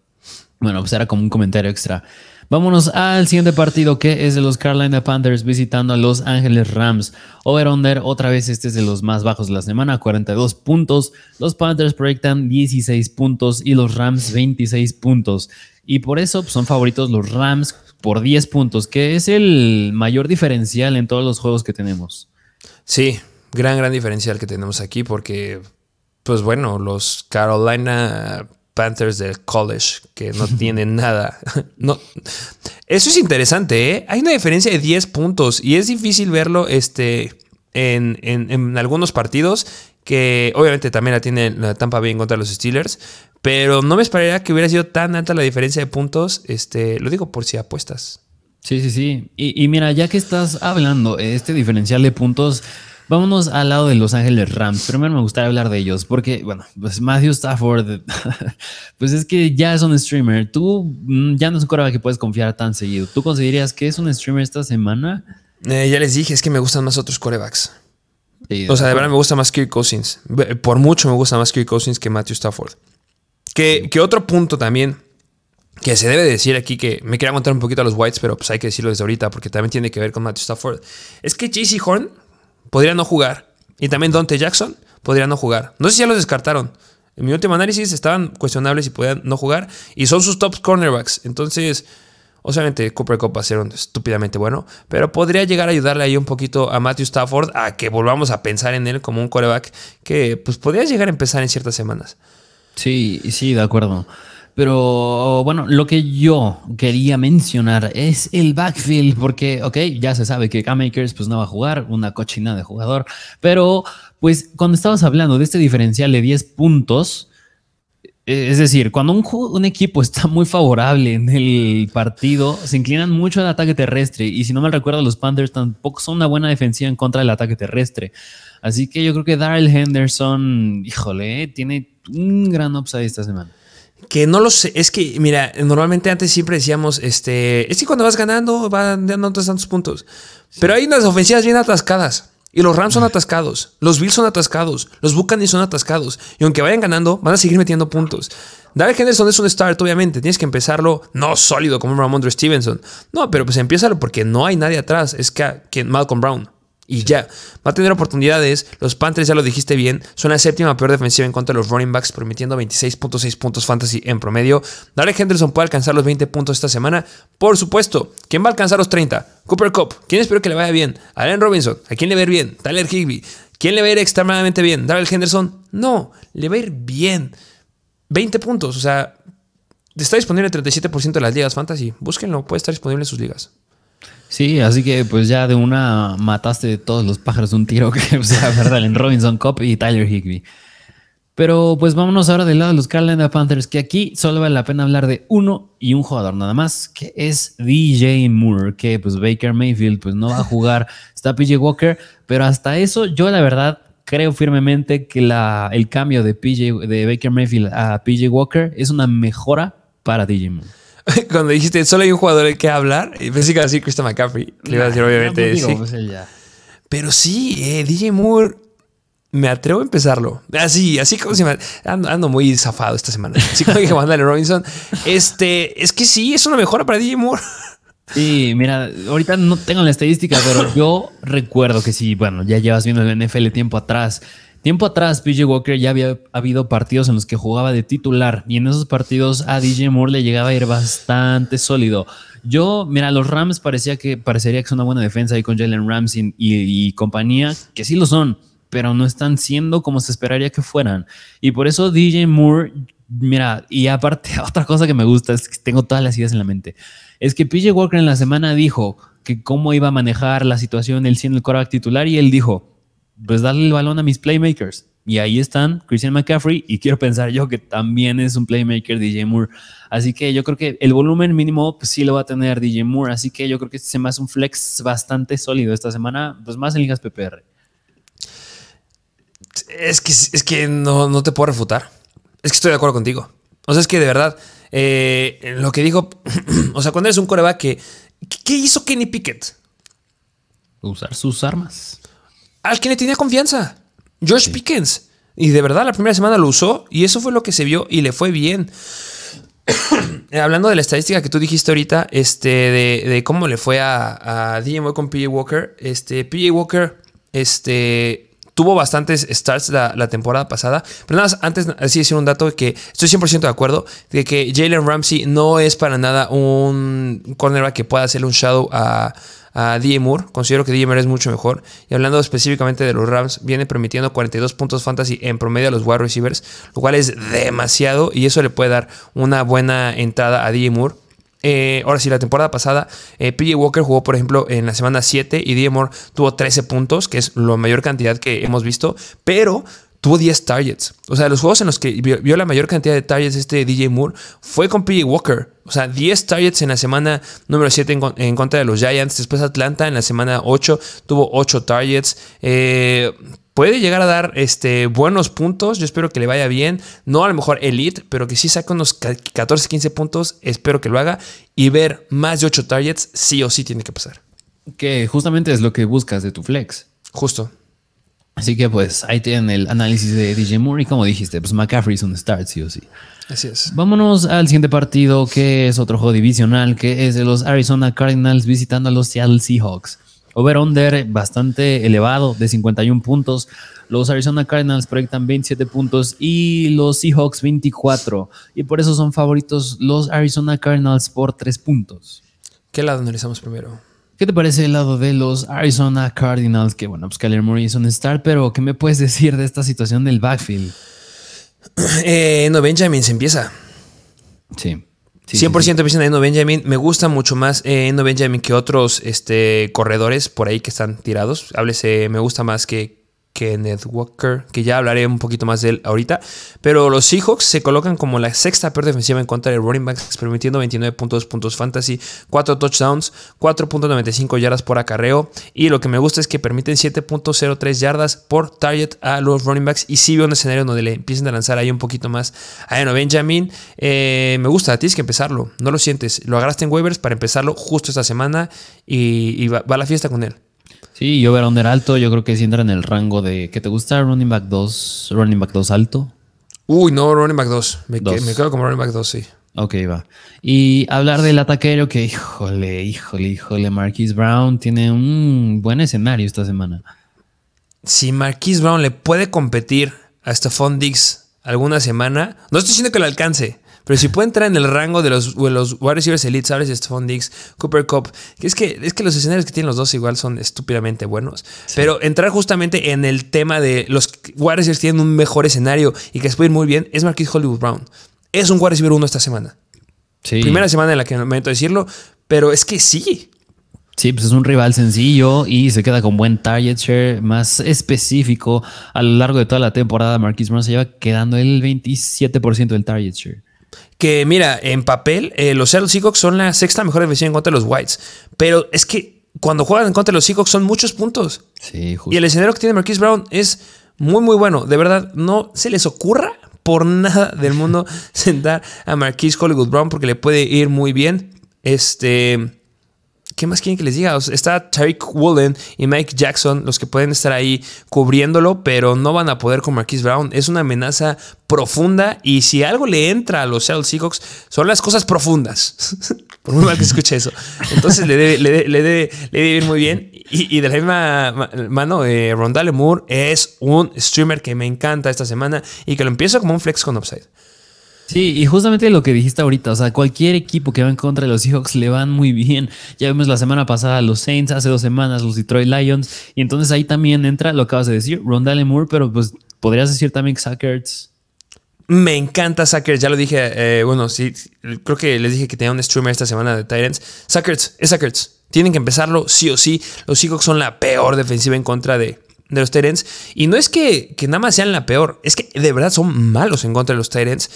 Bueno, pues era como un comentario extra. Vámonos al siguiente partido que es de los Carolina Panthers visitando a Los Ángeles Rams. Over-under, otra vez este es de los más bajos de la semana, 42 puntos. Los Panthers proyectan 16 puntos y los Rams 26 puntos. Y por eso pues, son favoritos los Rams por 10 puntos, que es el mayor diferencial en todos los juegos que tenemos.
Sí, gran, gran diferencial que tenemos aquí porque, pues bueno, los Carolina Panthers del college que no tienen *laughs* nada. No. Eso es interesante, ¿eh? Hay una diferencia de 10 puntos y es difícil verlo este, en, en, algunos partidos que obviamente también la tiene la Tampa Bay en contra de los Steelers, pero no me esperaría que hubiera sido tan alta la diferencia de puntos. Este, lo digo por si apuestas.
Sí, sí, sí. Y, y mira, ya que estás hablando, este diferencial de puntos Vámonos al lado de Los Ángeles Rams. Primero me gustaría hablar de ellos, porque, bueno, pues Matthew Stafford, *laughs* pues es que ya es un streamer. Tú mm, ya no es un coreback que puedes confiar tan seguido. ¿Tú considerarías que es un streamer esta semana?
Eh, ya les dije, es que me gustan más otros corebacks. o sea, de verdad me gusta más Kirk Cousins. Por mucho me gusta más Kirk Cousins que Matthew Stafford. Que, que otro punto también que se debe decir aquí, que me quería montar un poquito a los Whites, pero pues hay que decirlo desde ahorita porque también tiene que ver con Matthew Stafford. Es que JC Horn podría no jugar. Y también Dante Jackson podría no jugar. No sé si ya los descartaron. En mi último análisis estaban cuestionables y podían no jugar. Y son sus top cornerbacks. Entonces, obviamente Cooper Cup va a ser estúpidamente bueno. Pero podría llegar a ayudarle ahí un poquito a Matthew Stafford a que volvamos a pensar en él como un coreback que pues podría llegar a empezar en ciertas semanas.
Sí, sí, de acuerdo. Pero bueno, lo que yo quería mencionar es el backfield, porque, ok, ya se sabe que K-Makers pues no va a jugar, una cochina de jugador, pero pues cuando estabas hablando de este diferencial de 10 puntos, eh, es decir, cuando un, equipo está muy favorable en el partido, se inclinan mucho al ataque terrestre. Y si no me recuerdo, los Panthers tampoco son una buena defensiva en contra del ataque terrestre. Así que yo creo que Darrell Henderson, híjole, tiene un gran upside esta semana.
Que no lo sé, es que, mira, normalmente antes siempre decíamos, este, es que cuando vas ganando, van dando tantos puntos. Pero hay unas ofensivas bien atascadas. Y los Rams son atascados, los Bills son atascados, los Buccaneers son atascados. Y aunque vayan ganando, van a seguir metiendo puntos. David Henderson es un start, obviamente. Tienes que empezarlo no sólido como Ramondre Stevenson. No, pero pues empiézalo porque no hay nadie atrás. Es que, que Malcolm Brown. Y ya, va a tener oportunidades. Los Panthers, ya lo dijiste bien, son la séptima peor defensiva en contra de los running backs, permitiendo 26.6 puntos fantasy en promedio. Darrell Henderson puede alcanzar los 20 puntos esta semana. Por supuesto, ¿quién va a alcanzar los 30? Cooper Cup. ¿Quién espero que le vaya bien? Allen Robinson. ¿A quién le va a ir bien? Tyler Higby. ¿Quién le va a ir extremadamente bien? Darrell Henderson. No, le va a ir bien. 20 puntos, o sea, está disponible el 37% de las ligas fantasy. Búsquenlo, puede estar disponible en sus ligas.
Sí, así que pues ya de una mataste todos los pájaros de un tiro, que sea verdad, en Robinson Cup y Tyler Higby. Pero pues vámonos ahora del lado de los Carolina Panthers, que aquí solo vale la pena hablar de uno y un jugador nada más, que es DJ Moore, que pues Baker Mayfield pues no va a jugar, *laughs* está PJ Walker, pero hasta eso yo la verdad creo firmemente que la, el cambio de, PJ, de Baker Mayfield a PJ Walker es una mejora para DJ Moore. *laughs*
cuando dijiste solo hay un jugador el que hablar, y pensé que iba a decir Christian McCaffrey. Le iba a decir, obviamente. sí. Pues, Pero sí, eh, DJ Moore. Me atrevo a empezarlo. Así, así como se me. Ando, muy zafado esta semana. Así como dije Wandale Robinson. Este, es que sí, es una mejora para DJ Moore.
Sí, mira, ahorita no tengo la estadística, pero yo recuerdo que sí, bueno, ya llevas viendo el NFL tiempo atrás Tiempo atrás, PJ Walker ya había habido partidos en los que jugaba de titular y en esos partidos a DJ Moore le llegaba a ir bastante sólido. Yo, mira, los Rams parecía que parecería que es una buena defensa ahí con Jalen Ramsey y, compañía, que sí lo son, pero no están siendo como se esperaría que fueran. Y por eso DJ Moore, mira, y aparte *laughs* otra cosa que me gusta es que tengo todas las ideas en la mente, es que PJ Walker en la semana dijo que cómo iba a manejar la situación él siendo el quarterback titular y él dijo, pues darle el balón a mis playmakers. Y ahí están Christian McCaffrey y quiero pensar yo que también es un playmaker DJ Moore. Así que yo creo que el volumen mínimo pues, sí lo va a tener DJ Moore. Así que yo creo que se me hace un flex bastante sólido esta semana, pues más en ligas PPR.
Es que, es que no, te puedo refutar. Es que estoy de acuerdo contigo. O sea, es que de verdad, eh, lo que dijo, *clears throat* o sea, cuando eres un coreback que, ¿qué hizo Kenny Pickett?
Usar sus armas
al que le tenía confianza. George Pickens. Y de verdad, la primera semana lo usó y eso fue lo que se vio y le fue bien. *coughs* hablando de la estadística que tú dijiste ahorita, este, de, cómo le fue a, a DJ con PJ Walker, este, PJ Walker, este, tuvo bastantes starts la, temporada pasada. Pero nada más, antes así decir un dato que estoy 100% de acuerdo de que Jalen Ramsey no es para nada un cornerback que pueda hacerle un shadow a, a DJ Moore. Considero que DJ Moore es mucho mejor. Y hablando específicamente de los Rams, viene permitiendo 42 puntos fantasy en promedio a los wide receivers, lo cual es demasiado y eso le puede dar una buena entrada a DJ Moore. Eh, ahora sí, la temporada pasada, eh, PJ Walker jugó, por ejemplo, en la semana 7 y DJ Moore tuvo 13 puntos, que es la mayor cantidad que hemos visto, pero tuvo 10 targets. O sea, los juegos en los que vio, la mayor cantidad de targets este DJ Moore fue con PJ Walker. O sea, 10 targets en la semana número 7 en, contra de los Giants. Después Atlanta en la semana 8 tuvo 8 targets. Eh, puede llegar a dar este, buenos puntos. Yo espero que le vaya bien. No a lo mejor elite, pero que sí saque unos 14, 15 puntos. Espero que lo haga. Y ver más de 8 targets, sí o sí tiene que pasar.
Que justamente es lo que buscas de tu flex.
Justo.
Así que pues ahí tienen el análisis de DJ Moore y como dijiste, pues McCaffrey es un start, sí o sí.
Así es.
Vámonos al siguiente partido, que es otro juego divisional, que es de los Arizona Cardinals visitando a los Seattle Seahawks. Over-under bastante elevado de 51 puntos. Los Arizona Cardinals proyectan 27 puntos y los Seahawks 24. Y por eso son favoritos los Arizona Cardinals por 3 puntos.
¿Qué lado analizamos primero?
¿Qué te parece el lado de los Arizona Cardinals? Que bueno, pues Kyler Murray es un star, pero ¿qué me puedes decir de esta situación del backfield? *clears throat*
Eh, no, Benjamin se empieza.
Sí.
100% empiezan a Eno Benjamin. Me gusta mucho más eh, Eno Benjamin que otros este, corredores por ahí que están tirados. Háblese, me gusta más que, Kenneth Walker, que ya hablaré un poquito más de él ahorita. Pero los Seahawks se colocan como la sexta peor defensiva en contra de running backs, permitiendo 29.2 puntos fantasy, 4 touchdowns, 4.95 yardas por acarreo. Y lo que me gusta es que permiten 7.03 yardas por target a los running backs. Y si veo un escenario donde le empiecen a lanzar ahí un poquito más a Eno Benjamin. Eh, me gusta, tienes que empezarlo, no lo sientes. Lo agarraste en waivers para empezarlo justo esta semana y, va, va a la fiesta con él.
Sí, yo un alto, yo creo que sí entra en el rango de que te gusta running back 2, running back 2 alto.
Uy, no, running back 2. Me, quedo como running back 2, sí.
Ok, va. Y hablar del ataquero que, híjole, híjole, híjole, Marquise Brown tiene un buen escenario esta semana.
Si Marquise Brown le puede competir a Stephon Diggs alguna semana, no estoy diciendo que lo alcance, pero si puede entrar en el rango de los, de los wide receivers elite, ¿sabes? Stephon Diggs, Cooper Cup, que es que, es que los escenarios que tienen los dos igual son estúpidamente buenos. Pero entrar justamente en el tema de los wide receivers tienen un mejor escenario y que se puede ir muy bien, es Marquis Hollywood Brown. Es un wide receiver uno esta semana. Sí. Primera semana en la que me momento decirlo, pero es que sí.
Sí, pues es un rival sencillo y se queda con buen target share más específico. A lo largo de toda la temporada, Marquis Brown se lleva quedando el 27% del target share
que mira, en papel, eh, los Seattle Seahawks son la sexta mejor defensiva en contra de los Whites. Pero es que cuando juegan en contra de los Seahawks son muchos puntos.
Sí,
Y el escenario que tiene Marquise Brown es muy, muy bueno. De verdad, no se les ocurra por nada del mundo *laughs* sentar a Marquise Hollywood Brown porque le puede ir muy bien. Este. ¿Qué más quieren que les diga? está Tariq Woolen y Mike Jackson, los que pueden estar ahí cubriéndolo, pero no van a poder con Marquise Brown. Es una amenaza profunda y si algo le entra a los Seattle Seahawks son las cosas profundas. *laughs* Por muy mal que escuche eso. Entonces le debe, le ir muy bien. Y, de la misma mano, eh, Rondale Moore es un streamer que me encanta esta semana y que lo empiezo como un flex con upside.
Sí, y justamente lo que dijiste ahorita, o sea, cualquier equipo que va en contra de los Seahawks le van muy bien. Ya vimos la semana pasada los Saints, hace dos semanas los Detroit Lions, y entonces ahí también entra, lo acabas de decir, Rondale Moore, pero pues podrías decir también Sackers.
Me encanta Sackers, ya lo dije, eh, bueno, sí, creo que les dije que tenía un streamer esta semana de Titans. Sackers, es Sackers, tienen que empezarlo sí o sí. Los Seahawks son la peor defensiva en contra de, de los Titans. Y no es que, que, nada más sean la peor, es que de verdad son malos en contra de los Titans.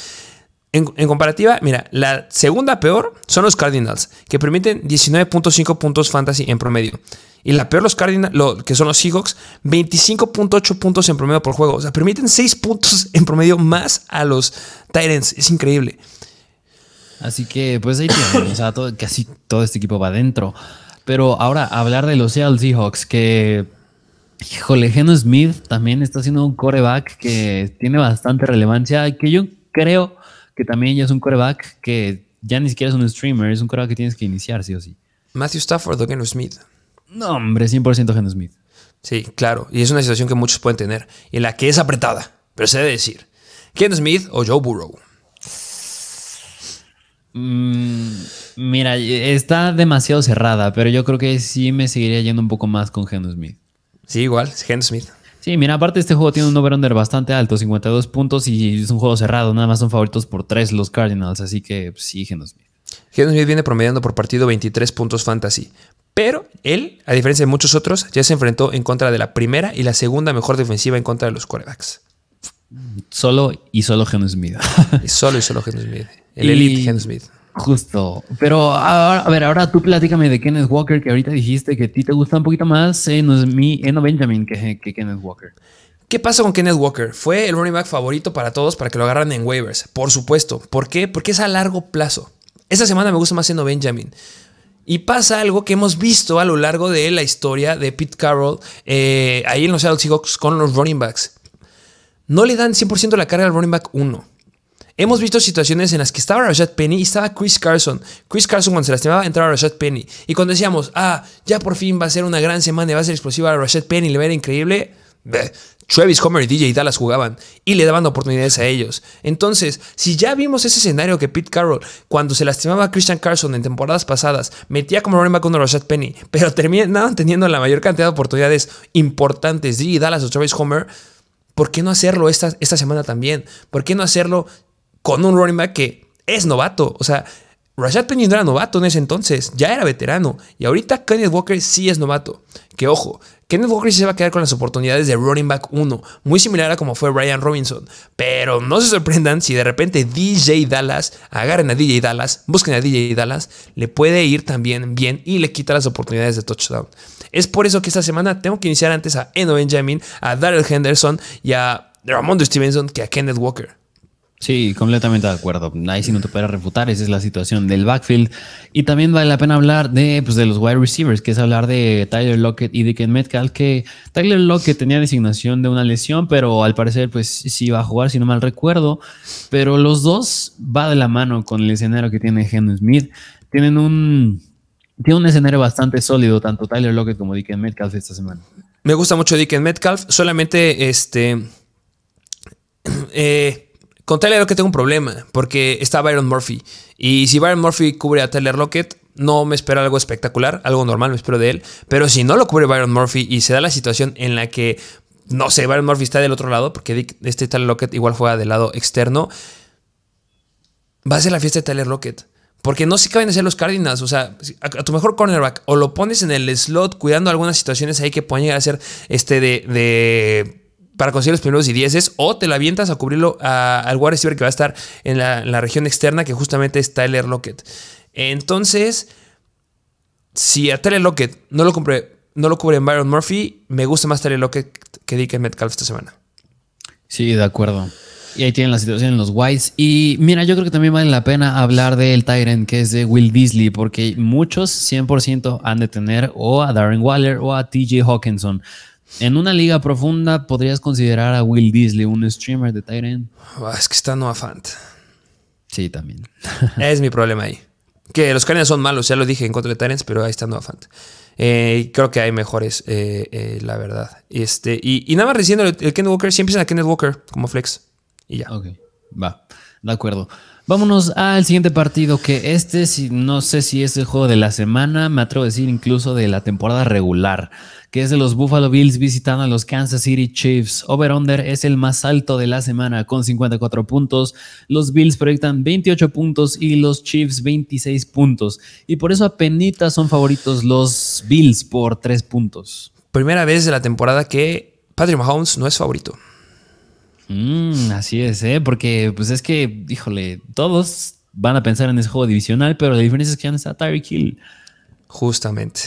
En, comparativa, mira, la segunda peor son los Cardinals, que permiten 19.5 puntos fantasy en promedio. Y la peor, los Cardinals, lo, que son los Seahawks, 25.8 puntos en promedio por juego. O sea, permiten 6 puntos en promedio más a los Titans. Es increíble.
Así que, pues ahí tienen. o sea, casi todo este equipo va adentro. Pero ahora, hablar de los Seattle Seahawks, que. Híjole, Geno Smith también está haciendo un coreback que tiene bastante relevancia. Que yo creo que también ya es un coreback que ya ni siquiera es un streamer, es un coreback que tienes que iniciar, sí o sí.
Matthew Stafford o Geno Smith.
No, hombre, 100% Geno Smith.
Sí, claro. Y es una situación que muchos pueden tener. Y en la que es apretada. Pero se debe decir. Geno Smith o Joe Burrow.
Mm, mira, está demasiado cerrada, pero yo creo que sí me seguiría yendo un poco más con Geno Smith.
Sí, igual, Geno Smith.
Sí, mira, aparte este juego tiene un over-under bastante alto, 52 puntos y es un juego cerrado. Nada más son favoritos por 3 los Cardinals, así que pues, sí, Geno Smith.
Geno Smith viene promediando por partido 23 puntos fantasy. Pero él, a diferencia de muchos otros, ya se enfrentó en contra de la primera y la segunda mejor defensiva en contra de los quarterbacks.
Solo y solo Geno Smith.
y solo y solo Geno Smith. El *laughs* elite Geno Smith.
Justo. Pero a ver, ahora tú platícame de Kenneth Walker, que ahorita dijiste que a ti te gusta un poquito más Eno, Eno Benjamin que, que Kenneth Walker.
¿Qué pasa con Kenneth Walker? Fue el running back favorito para todos para que lo agarran en waivers. Por supuesto. ¿Por qué? Porque es a largo plazo. Esta semana me gusta más Eno Benjamin. Y pasa algo que hemos visto a lo largo de la historia de Pete Carroll eh, ahí en los Seattle Seahawks con los running backs. No le dan 100% la carga al running back 1. Hemos visto situaciones en las que estaba Rashad Penny y estaba Chris Carson. Chris Carson cuando se lastimaba entraba Rashad Penny. Y cuando decíamos, ah, ya por fin va a ser una gran semana y va a ser explosiva Rashad Penny, le va a ir increíble. Travis Homer y DJ Dallas jugaban y le daban oportunidades a ellos. Entonces, si ya vimos ese escenario que Pete Carroll, cuando se lastimaba a Christian Carson en temporadas pasadas, metía como running back con Rashad Penny, pero terminaban teniendo la mayor cantidad de oportunidades importantes, DJ Dallas o Travis Homer, ¿por qué no hacerlo esta, esta semana también? ¿Por qué no hacerlo con un running back que es novato? O sea, Rashad Penny no era novato en ese entonces, ya era veterano. Y ahorita Kenneth Walker sí es novato. Que ojo, Kenneth Walker sí se va a quedar con las oportunidades de running back 1, muy similar a como fue Brian Robinson. Pero no se sorprendan si de repente DJ Dallas, agarren a DJ Dallas, busquen a DJ Dallas, le puede ir también bien y le quita las oportunidades de touchdown. Es por eso que esta semana tengo que iniciar antes a Eno Benjamin, a Darrell Henderson y a Ramon Stevenson que a Kenneth Walker.
Sí, completamente de acuerdo. Ahí sí no te puedes refutar, esa es la situación del backfield. Y también vale la pena hablar de, pues, de los wide receivers, que es hablar de Tyler Lockett y de Metcalf, que Tyler Lockett tenía designación de una lesión, pero al parecer pues sí iba a jugar, si no mal recuerdo. Pero los dos va de la mano con el escenario que tiene Henry Smith. Tienen un, tiene un escenario bastante sólido, tanto Tyler Lockett como Dick Metcalf esta semana.
Me gusta mucho Dick Metcalf, solamente este... *clears throat* Eh, con Tyler Lockett tengo un problema, porque está Byron Murphy. Y si Byron Murphy cubre a Tyler Lockett, no me espero algo espectacular, algo normal me espero de él. Pero si no lo cubre Byron Murphy y se da la situación en la que, no sé, Byron Murphy está del otro lado, porque este Tyler Lockett igual juega del lado externo, va a ser la fiesta de Tyler Lockett. Porque no se caben a ser los Cardinals. O sea, a, tu mejor cornerback o lo pones en el slot cuidando algunas situaciones ahí que pueden llegar a ser este de para conseguir los primeros y dieces, o te la avientas a cubrirlo al wide receiver que va a estar en la, región externa, que justamente es Tyler Lockett. Entonces, si a Tyler Lockett no lo, cubre, no lo cubre en Byron Murphy, me gusta más Tyler Lockett que Dick Metcalf esta semana.
Sí, de acuerdo. Y ahí tienen la situación en los Whites. Y mira, yo creo que también vale la pena hablar del Tyrant que es de Will Beasley, porque muchos 100% han de tener o a Darren Waller o a TJ Hawkinson. En una liga profunda, ¿podrías considerar a Will Beasley un streamer de Tyrant?
Ah, es que está Noah Fant.
Sí, también. *laughs*
es mi problema ahí. Que los Cardinals son malos, ya lo dije en contra de Tyrants, pero ahí está Noah Fant. Eh, creo que hay mejores, eh, eh, la verdad. Este, y, nada más recién el, el Kenneth Walker, siempre empiezan a Kenneth Walker como flex. Y ya.
Ok, va, de acuerdo. Vámonos al siguiente partido, que este, no sé si es el juego de la semana, me atrevo a decir incluso de la temporada regular que es de los Buffalo Bills visitando a los Kansas City Chiefs. Over-under es el más alto de la semana con 54 puntos. Los Bills proyectan 28 puntos y los Chiefs 26 puntos. Y por eso apenas son favoritos los Bills por 3 puntos.
Primera vez de la temporada que Patrick Mahomes no es favorito.
Mm, así es, ¿eh? porque pues es que, híjole, todos van a pensar en ese juego divisional, pero la diferencia es que ya no está Tyreek Hill.
Justamente.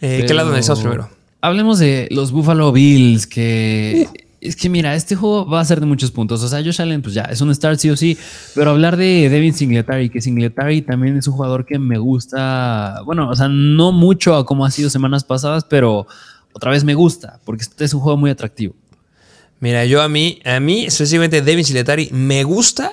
Eh, ¿Qué lado necesitamos primero?
Hablemos de los Buffalo Bills, que es que mira, este juego va a ser de muchos puntos. O sea, Josh Allen, pues ya, es un start sí o sí. Pero hablar de Devin Singletary, que Singletary también es un jugador que me gusta. Bueno, o sea, no mucho como ha sido semanas pasadas, pero otra vez me gusta, porque este es un juego muy atractivo.
Mira, yo a mí, a mí, específicamente Devin Singletary, me gusta,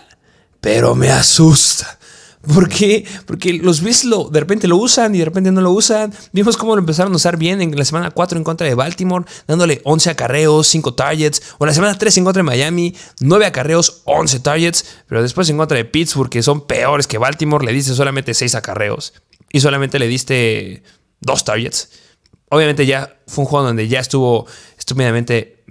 pero me asusta. ¿Por qué? Porque los Bills lo, de repente lo usan y de repente no lo usan. Vimos cómo lo empezaron a usar bien en la semana 4 en contra de Baltimore, dándole 11 acarreos, 5 targets. O en la semana 3 en contra de Miami, 9 acarreos, 11 targets. Pero después en contra de Pittsburgh, que son peores que Baltimore, le diste solamente 6 acarreos. Y solamente le diste 2 targets. Obviamente ya fue un juego donde ya estuvo estúpidamente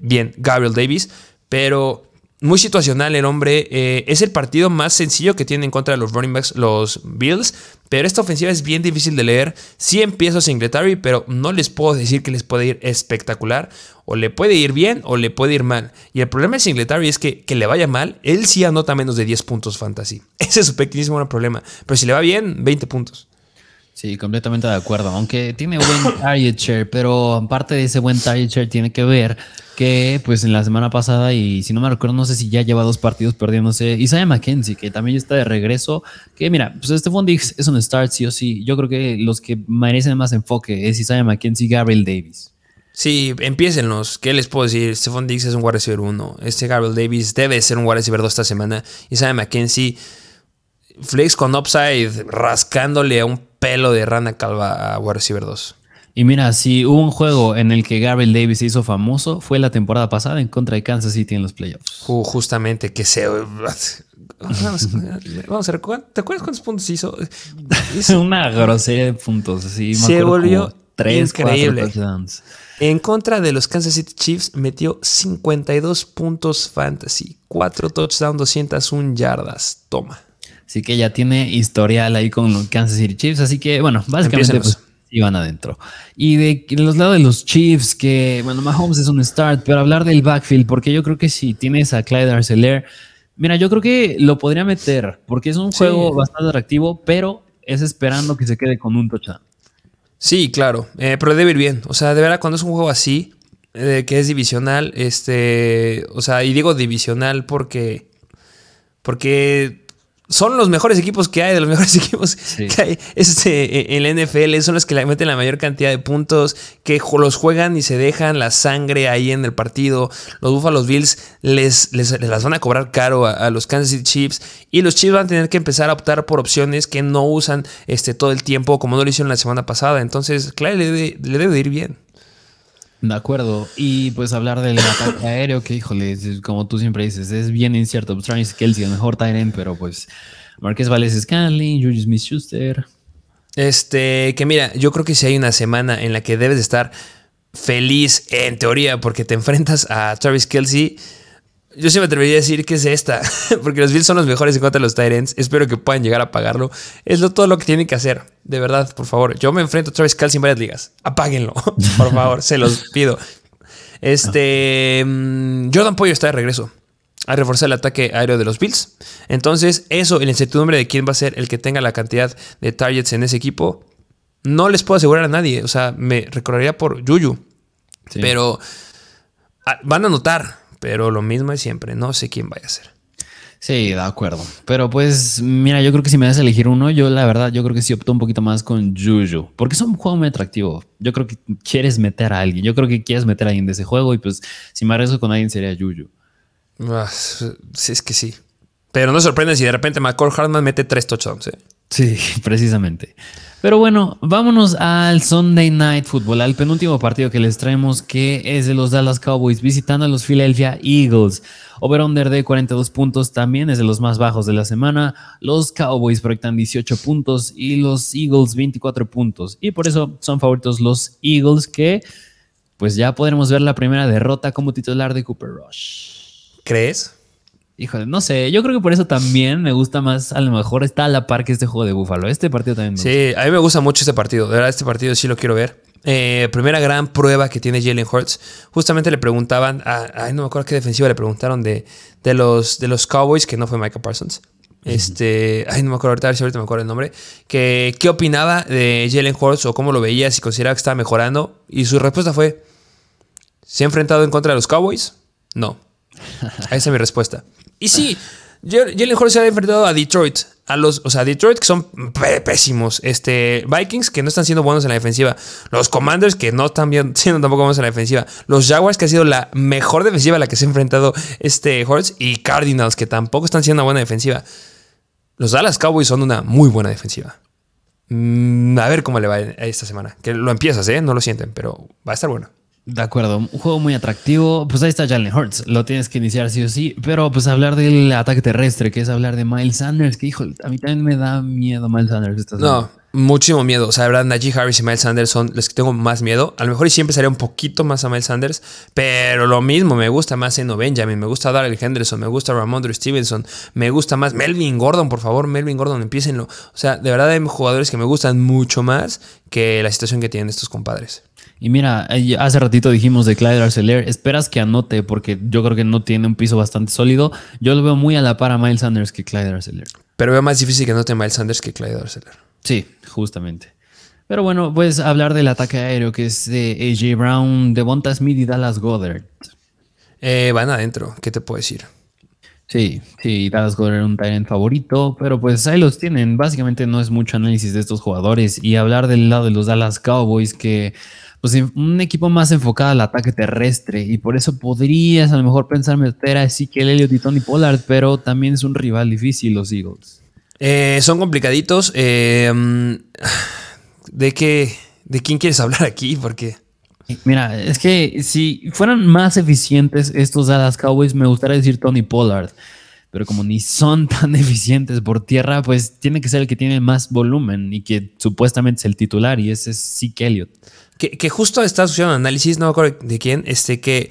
bien Gabriel Davis. Pero muy situacional el hombre. Eh, es el partido más sencillo que tiene en contra de los running backs, los Bills. Pero esta ofensiva es bien difícil de leer. Sí empiezo Singletary, pero no les puedo decir que les puede ir espectacular. O le puede ir bien o le puede ir mal. Y el problema de Singletary es que, que le vaya mal, él sí anota menos de 10 puntos fantasy. *laughs* Ese es su pequeñísimo problema. Pero si le va bien, 20 puntos.
Sí, completamente de acuerdo. Aunque tiene buen *coughs* target share, pero aparte de ese buen target share, tiene que ver que, pues, en la semana pasada, y si no me recuerdo, no sé si ya lleva dos partidos perdiéndose, Isaiah McKenzie, que también está de regreso. Que mira, pues este Diggs es un start, sí o sí. Yo creo que los que merecen más enfoque es Isaiah McKenzie y Gabriel Davis.
Sí, empiécenlos. ¿Qué les puedo decir? Stephon Diggs es un wide receiver 1. Este Gabriel Davis debe ser un wide receiver 2 esta semana. Isaiah McKenzie, flex con upside, rascándole a un pelo de rana calva a wide receiver 2.
Y mira, si hubo un juego en el que Gabriel Davis se hizo famoso, fue la temporada pasada en contra de Kansas City en los playoffs.
justamente que se... Vamos, a recordar. ¿Te acuerdas cuántos puntos hizo? *laughs*
Una grosería de puntos.
se volvió tres, increíble. En contra de los Kansas City Chiefs metió 52 puntos fantasy, 4 touchdowns, 201 yardas. Toma.
Así que ya tiene historial ahí con los Kansas City Chiefs. Así que, bueno, básicamente pues, iban adentro. Y de, los lados de los Chiefs, que, bueno, Mahomes es un start, pero hablar del backfield, porque yo creo que si tienes a Clyde Arcelor, mira, yo creo que lo podría meter, porque es un juego bastante atractivo, pero es esperando que se quede con un touchdown.
Sí, claro, eh, pero debe ir bien. O sea, de verdad, cuando es un juego así, eh, que es divisional, este, o sea, y digo divisional porque, porque son los mejores equipos que hay, de los mejores *laughs* equipos que hay este, en la NFL. Son los que le meten la mayor cantidad de puntos, que los juegan y se dejan la sangre ahí en el partido. Los Buffalo Bills les, les, las van a cobrar caro a, los Kansas City Chiefs. Y los Chiefs van a tener que empezar a optar por opciones que no usan este, todo el tiempo, como no lo hicieron la semana pasada. Entonces, claro, le, le debe de ir bien.
De acuerdo. Y pues hablar del ataque aéreo, que híjole, como tú siempre dices, es bien incierto. Pues Travis Kelsey, el mejor Tyrant, pero pues Marqués Valdez Scanley, Julius Smith Schuster.
Este, que mira, yo creo que si hay una semana en la que debes de estar feliz en teoría porque te *laughs* enfrentas a Travis Kelsey yo sí me atrevería a decir que es esta, *laughs* porque los Bills son los mejores en contra de los Tyrants. Espero que puedan llegar a pagarlo. Es lo, todo lo que tienen que hacer. De verdad, por favor. Yo me enfrento a Travis Kelsey en varias ligas. Apáguenlo, *laughs* por favor, se los pido. Este. Mm, Jordan Pollo está de regreso a reforzar el ataque aéreo de los Bills. Entonces, eso, la incertidumbre de quién va a ser el que tenga la cantidad de targets en ese equipo, no les puedo asegurar a nadie. O sea, me recorrería por Yuyu. Pero ah, van a notar pero lo mismo es siempre, no sé quién vaya a ser.
Sí, de acuerdo. Pero pues, mira, yo creo que si me das a elegir uno, yo la verdad, yo creo que sí opto un poquito más con Juju. Porque es un juego muy atractivo. Yo creo que quieres meter a alguien. Yo creo que quieres meter a alguien de ese juego y pues si me arriesgo con alguien sería Juju.
Ah, sí, es que sí. Pero no sorprende si de repente McCall Hartman mete tres touchdowns. ¿eh?
Sí, *laughs* precisamente. Pero bueno, vámonos al Sunday Night Football, al penúltimo partido que les traemos, que es de los Dallas Cowboys visitando a los Philadelphia Eagles. Over-under de 42 puntos también es de los más bajos de la semana. Los Cowboys proyectan 18 puntos y los Eagles 24 puntos. Y por eso son favoritos los Eagles que pues ya podremos ver la primera derrota como titular de Cooper Rush.
¿Crees?
Híjole, no sé, yo creo que por eso también me gusta más, a lo mejor está a la par que este juego de Búfalo. Este partido también me
Sí, a mí me gusta mucho este partido. De verdad, este partido sí lo quiero ver. Eh, primera gran prueba que tiene Jalen Hurts. Justamente le preguntaban, a, ay, no me acuerdo qué defensiva le preguntaron de, de, los, de los Cowboys, que no fue Michael Parsons. Este, ay, no me acuerdo ahorita, ahorita me acuerdo el nombre. Que, ¿Qué opinaba de Jalen Hurts o cómo lo veía, si consideraba que estaba mejorando? Y su respuesta fue: ¿Se ha enfrentado en contra de los Cowboys? No. *laughs* Esa es mi respuesta. Y sí, Jalen Hurts se ha enfrentado a Detroit. A los, o sea, Detroit que son pésimos. Este, Vikings que no están siendo buenos en la defensiva. Los Commanders que no están *laughs* siendo tampoco buenos en la defensiva. Los Jaguars que ha sido la mejor defensiva a la que se ha enfrentado este. Y Cardinals que tampoco están siendo una buena defensiva. Los Dallas Cowboys son una muy buena defensiva. Mm, a ver cómo le va esta semana. Que lo empiezas, ¿eh? No lo sienten, pero va a estar bueno.
De acuerdo, un juego muy atractivo. Pues ahí está Jalen Hurts, lo tienes que iniciar sí o sí. Pero pues hablar del ataque terrestre, que es hablar de Miles Sanders, que hijo, a mí también me da miedo Miles Sanders. Esta
no, muchísimo miedo. O sea, la verdad, Najee Harris y Miles Sanders son los que tengo más miedo. A lo mejor y siempre sería un poquito más a Miles Sanders, pero lo mismo, me gusta más Eno Benjamin, me gusta Darrell Henderson, me gusta Ramondre Stevenson, me gusta más Melvin Gordon, por favor, Melvin Gordon, empiecenlo. O sea, de verdad hay jugadores que me gustan mucho más que la situación que tienen estos compadres.
Y mira, hace ratito dijimos de Clyde Arcelor, esperas que anote porque yo creo que no tiene un piso bastante sólido. Yo lo veo muy a la par a Miles Sanders que Clyde Arcelor.
Pero veo más difícil que anote Miles Sanders que Clyde Arcelor.
Sí, justamente. Pero bueno, pues hablar del ataque aéreo que es de AJ Brown, Devonta Smith y Dallas Goddard.
Eh, van adentro, ¿qué te puedo decir?
Sí, sí, Dallas Goddard era un talent favorito, pero pues ahí los tienen. Básicamente no es mucho análisis de estos jugadores. Y hablar del lado de los Dallas Cowboys que pues un equipo más enfocado al ataque terrestre y por eso podrías a lo mejor pensar meter a Ezekiel Elliott y Tony Pollard, pero también es un rival difícil los Eagles.
Eh, son complicaditos. Eh, mm, ¿de, qué, ¿De quién quieres hablar aquí? Porque...
Mira, es que si fueran más eficientes estos Dallas Cowboys, me gustaría decir Tony Pollard. Pero como ni son *laughs* tan eficientes por tierra, pues tiene que ser el que tiene más volumen y que supuestamente es el titular, y ese es Zeke Elliott.
Que, justo está sucediendo un análisis, no me acuerdo de quién, este, que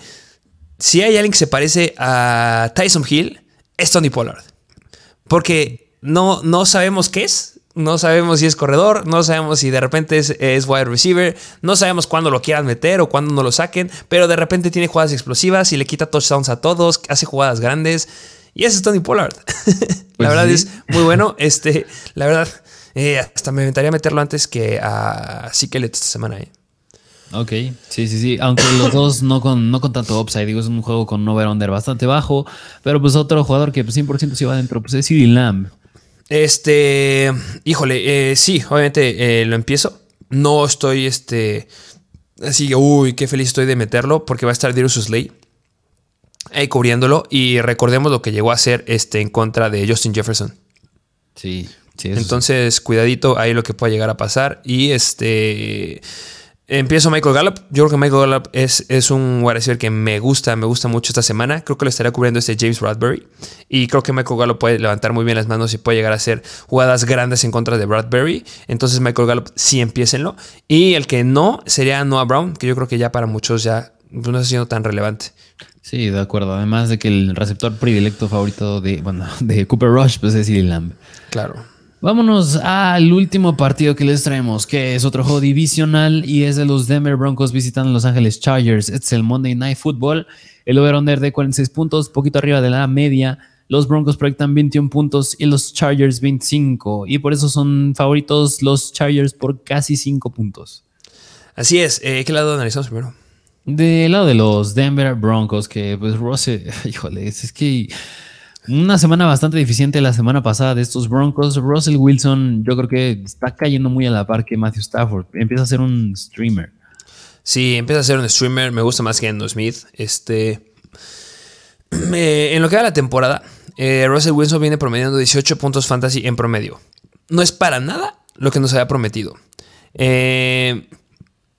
si hay alguien que se parece a Tyson Hill, es Tony Pollard. Porque no, no sabemos qué es, no sabemos si es corredor, no sabemos si de repente es, es, wide receiver, no sabemos cuándo lo quieran meter o cuándo no lo saquen, pero de repente tiene jugadas explosivas y le quita touchdowns a todos, hace jugadas grandes. Y ese es Tony Pollard. *laughs* la pues verdad es muy bueno. Este, la verdad, eh, hasta me inventaría meterlo antes que a Sikelet esta semana. Eh.
Ok, sí, sí, sí. Aunque los dos no con, no con tanto upside, digo, es un juego con un over-under bastante bajo. Pero pues otro jugador que pues, 100% se va adentro, pues es CD Lamb.
Este, híjole, eh, sí, obviamente eh, lo empiezo. No estoy, este, así, uy, qué feliz estoy de meterlo porque va a estar Darius Slay ahí cubriéndolo. Y recordemos lo que llegó a hacer este, en contra de Justin Jefferson.
Sí,
sí. Entonces, cuidadito ahí lo que pueda llegar a pasar. Y este. Empiezo Michael Gallup. Yo creo que Michael Gallup es, es un wide que me gusta, me gusta mucho esta semana. Creo que lo estará cubriendo este James Bradbury. Y creo que Michael Gallup puede levantar muy bien las manos y puede llegar a hacer jugadas grandes en contra de Bradbury. Entonces Michael Gallup sí empiecenlo. Y el que no sería Noah Brown, que yo creo que ya para muchos ya no está siendo tan relevante.
Sí, de acuerdo. Además de que el receptor predilecto favorito de, bueno, *laughs* de Cooper Rush pues es CD Lamb.
Claro.
Vámonos al último partido que les traemos, que es otro juego divisional y es de los Denver Broncos visitando Los Ángeles Chargers. Este es el Monday Night Football. El over-under de 46 puntos, poquito arriba de la media. Los Broncos proyectan 21 puntos y los Chargers 25. Y por eso son favoritos los Chargers por casi 5 puntos.
Así es. Eh, ¿Qué lado analizamos primero?
Del lado de los Denver Broncos, que pues Rose, *laughs* híjole, es que una semana bastante deficiente la semana pasada de estos Broncos. Russell Wilson, yo creo que está cayendo muy a la par que Matthew Stafford. Empieza a ser un streamer.
Sí, empieza a ser un streamer. Me gusta más que Endo Smith. Este. *clears throat* en lo que va la temporada, eh, Russell Wilson viene promediando 18 puntos fantasy en promedio. No es para nada lo que nos había prometido. Eh,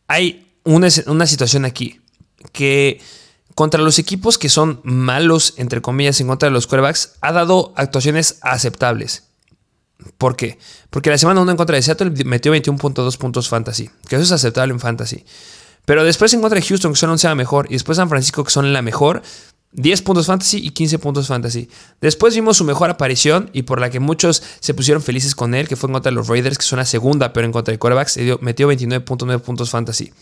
hay una, una situación aquí que contra los equipos que son malos, entre comillas, en contra de los quarterbacks, ha dado actuaciones aceptables. ¿Por qué? Porque la semana 1 en contra de Seattle metió 21.2 puntos fantasy, que eso es aceptable en fantasy. Pero después en contra de Houston, que son oncea mejor, y después San Francisco, que son la mejor, 10 puntos fantasy y 15 puntos fantasy. Después vimos su mejor aparición y por la que muchos se pusieron felices con él, que fue en contra de los Raiders, que son la segunda, pero en contra de quarterbacks, metió 29.9 puntos fantasy.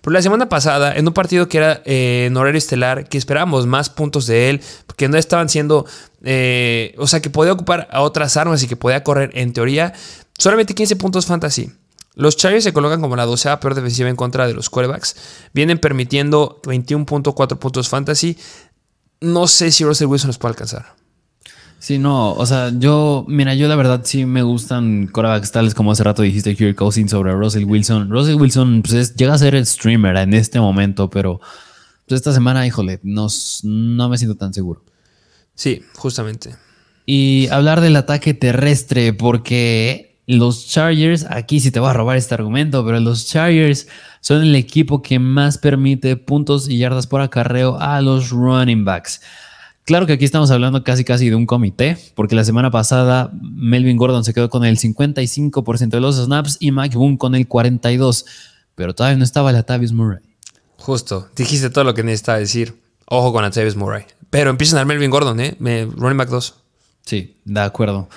Pero la semana pasada, en un partido que era eh, en horario estelar, que esperábamos más puntos de él, que no estaban siendo, eh, o sea, que podía ocupar a otras armas y que podía correr en teoría, solamente 15 puntos fantasy. Los Chargers se colocan como la docea peor defensiva en contra de los quarterbacks. Vienen permitiendo 21.4 puntos fantasy no sé si Russell Wilson los puede alcanzar.
Sí, no, o sea, yo, mira, yo la verdad sí me gustan corebacks tales como hace rato dijiste Kirk Cousins sobre Russell Wilson. Russell Wilson pues, llega a ser el streamer en este momento, pero pues, esta semana, híjole, no, no me siento tan seguro.
Sí, justamente.
Y hablar del ataque terrestre, porque los Chargers, aquí sí te voy a robar este argumento, pero los Chargers son el equipo que más permite puntos y yardas por acarreo a los running backs. Claro que aquí estamos hablando casi casi de un comité, porque la semana pasada Melvin Gordon se quedó con el 55% de los snaps y Mike Boone con el 42%, pero todavía no estaba Latavius Murray.
Justo, dijiste todo lo que necesitaba decir. Ojo con Latavius Murray. Pero empiezan a Melvin Gordon, ¿eh? running back 2.
Sí, de acuerdo.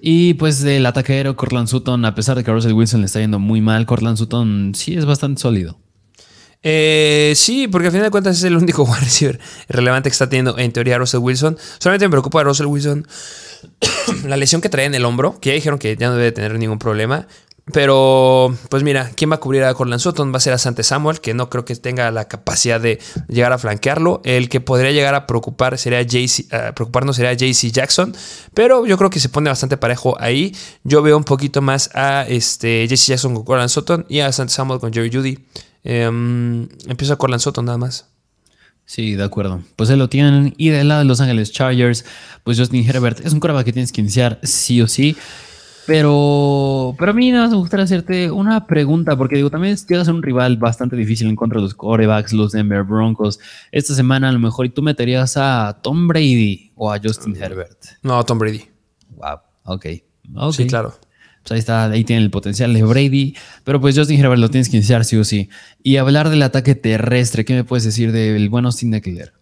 Y pues del ataquero Cortland Sutton, a pesar de que a Russell Wilson le está yendo muy mal, Cortland Sutton sí es bastante sólido.
Eh, sí, porque al final de cuentas es el único *laughs* wide receiver relevante que está teniendo en teoría Russell Wilson. Solamente me preocupa a Russell Wilson *coughs* la lesión que trae en el hombro, que ya dijeron que ya no debe tener ningún problema. Pero, pues mira, ¿quién va a cubrir a Corland Sutton? Va a ser a Sante Samuel, que no creo que tenga la capacidad de llegar a flanquearlo. El que podría llegar a preocupar sería JC, preocuparnos sería JC Jackson. Pero yo creo que se pone bastante parejo ahí. Yo veo un poquito más a este, JC Jackson con Corland Sutton y a Sante Samuel con Jerry Judy. Eh, empiezo con Soto nada más.
Sí, de acuerdo. Pues él lo tienen. Y del lado de Los Ángeles Chargers, pues Justin Herbert es un coreback que tienes que iniciar sí o sí. Pero, pero a mí nada más me gustaría hacerte una pregunta, porque digo, también llegas a ser un rival bastante difícil en contra de los corebacks, los Denver Broncos. Esta semana a lo mejor y tú meterías a Tom Brady o a Justin Herbert.
No, Tom Brady.
Wow, ok.
Sí, claro.
Pues ahí está, ahí tiene el potencial de Brady. Pero pues Justin Herbert lo tienes que iniciar sí o sí. Y hablar del ataque terrestre, ¿qué me puedes decir del buen Austin Eckler?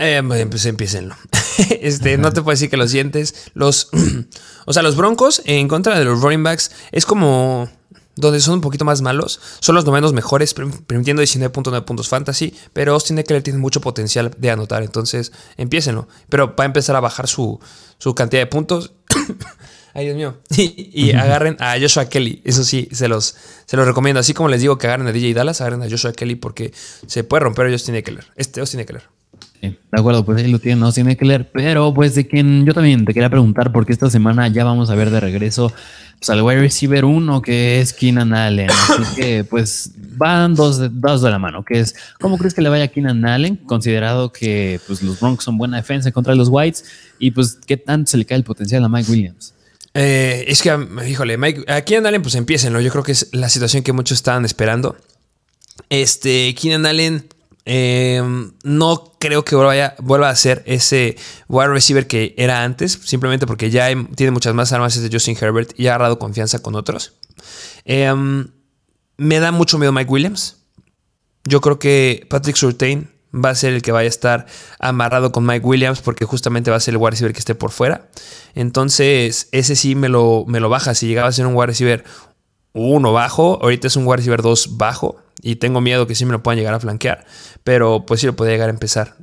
Eh, pues empiecenlo. *laughs* este, no te puedo decir que lo sientes. Los, *clears throat* o sea, los Broncos en contra de los running backs es como donde son un poquito más malos. Son los novenos mejores, permitiendo 19.9 puntos fantasy. Pero Austin Eckler tiene mucho potencial de anotar. Entonces, empiecenlo. Pero va a empezar a bajar su, su cantidad de puntos. *coughs* Ay, Dios mío. *laughs* Y, agarren a Joshua Kelly. Eso sí, se los, se los recomiendo. Así como les digo que agarren a DJ Dallas, agarren a Joshua Kelly porque se puede romper a Justin Eckler. Este Austin Eckler.
De acuerdo, pues ahí lo tienen Austin Eckler. Pero pues de quien yo también te quería preguntar, porque esta semana ya vamos a ver de regreso pues, al wide receiver 1 que es Keenan Allen. Así que pues van dos de, de la mano, que es, ¿cómo crees que le vaya a Keenan Allen? Considerado que pues, los Broncos son buena defensa contra los Whites y pues qué tanto se le cae el potencial a Mike Williams.
Eh, es que, híjole, Mike, aquí en Allen, pues empiecenlo. Yo creo que es la situación que muchos estaban esperando. Este, Keenan Allen, em, no creo que vuelva, vuelva, a ser ese wide receiver que era antes, simplemente porque ya tiene muchas más armas de Justin Herbert y ha agarrado confianza con otros. Em, me da mucho miedo Mike Williams. Yo creo que Patrick Surtain va a ser el que vaya a estar amarrado con Mike Williams porque justamente va a ser el wide receiver que esté por fuera. Entonces, ese sí me lo, me lo baja. Si llegaba a ser un wide receiver 1 bajo, ahorita es un wide receiver 2 bajo y tengo miedo que sí me lo puedan llegar a flanquear, pero pues sí lo podría llegar a empezar.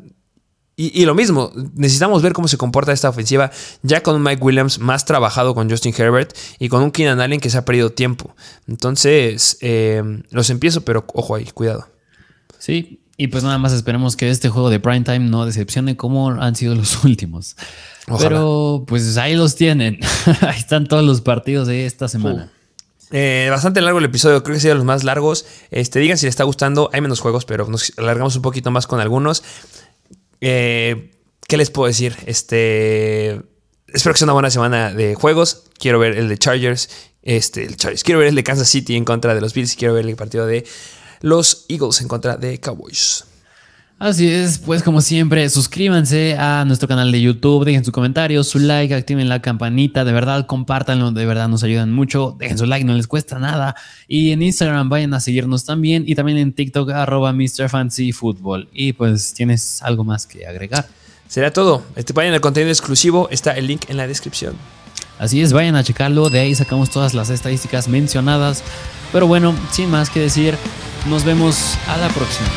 Y, lo mismo, necesitamos ver cómo se comporta esta ofensiva ya con un Mike Williams más trabajado con Justin Herbert y con un Keenan Allen que se ha perdido tiempo. Entonces, eh, los empiezo, pero ojo ahí, cuidado.
Sí, y pues nada más esperemos que este juego de prime time no decepcione como han sido los *laughs* últimos. Pero pues ahí los tienen. *laughs* ahí están todos los partidos de esta semana.
Eh, bastante largo el episodio, creo que sido los más largos. Este, digan si les está gustando. Hay menos juegos, pero nos alargamos un poquito más con algunos. Eh, ¿Qué les puedo decir? Este. Espero que sea una buena semana de juegos. Quiero ver el de Chargers. Este, el Chargers. Quiero ver el de Kansas City en contra de los Bills. Quiero ver el partido de los Eagles en contra de Cowboys.
Así es, pues como siempre, suscríbanse a nuestro canal de YouTube, dejen su comentario, su like, activen la campanita, de verdad, compártanlo, de verdad nos ayudan mucho, dejen su like, no les cuesta nada. Y en Instagram vayan a seguirnos también y también en TikTok arroba Mr. Fancy Football. Y pues tienes algo más que agregar.
Será todo. Este, vayan al contenido exclusivo, está el link en la descripción.
Así es, vayan a checarlo, de ahí sacamos todas las estadísticas mencionadas. Pero bueno, sin más que decir, nos vemos a la próxima.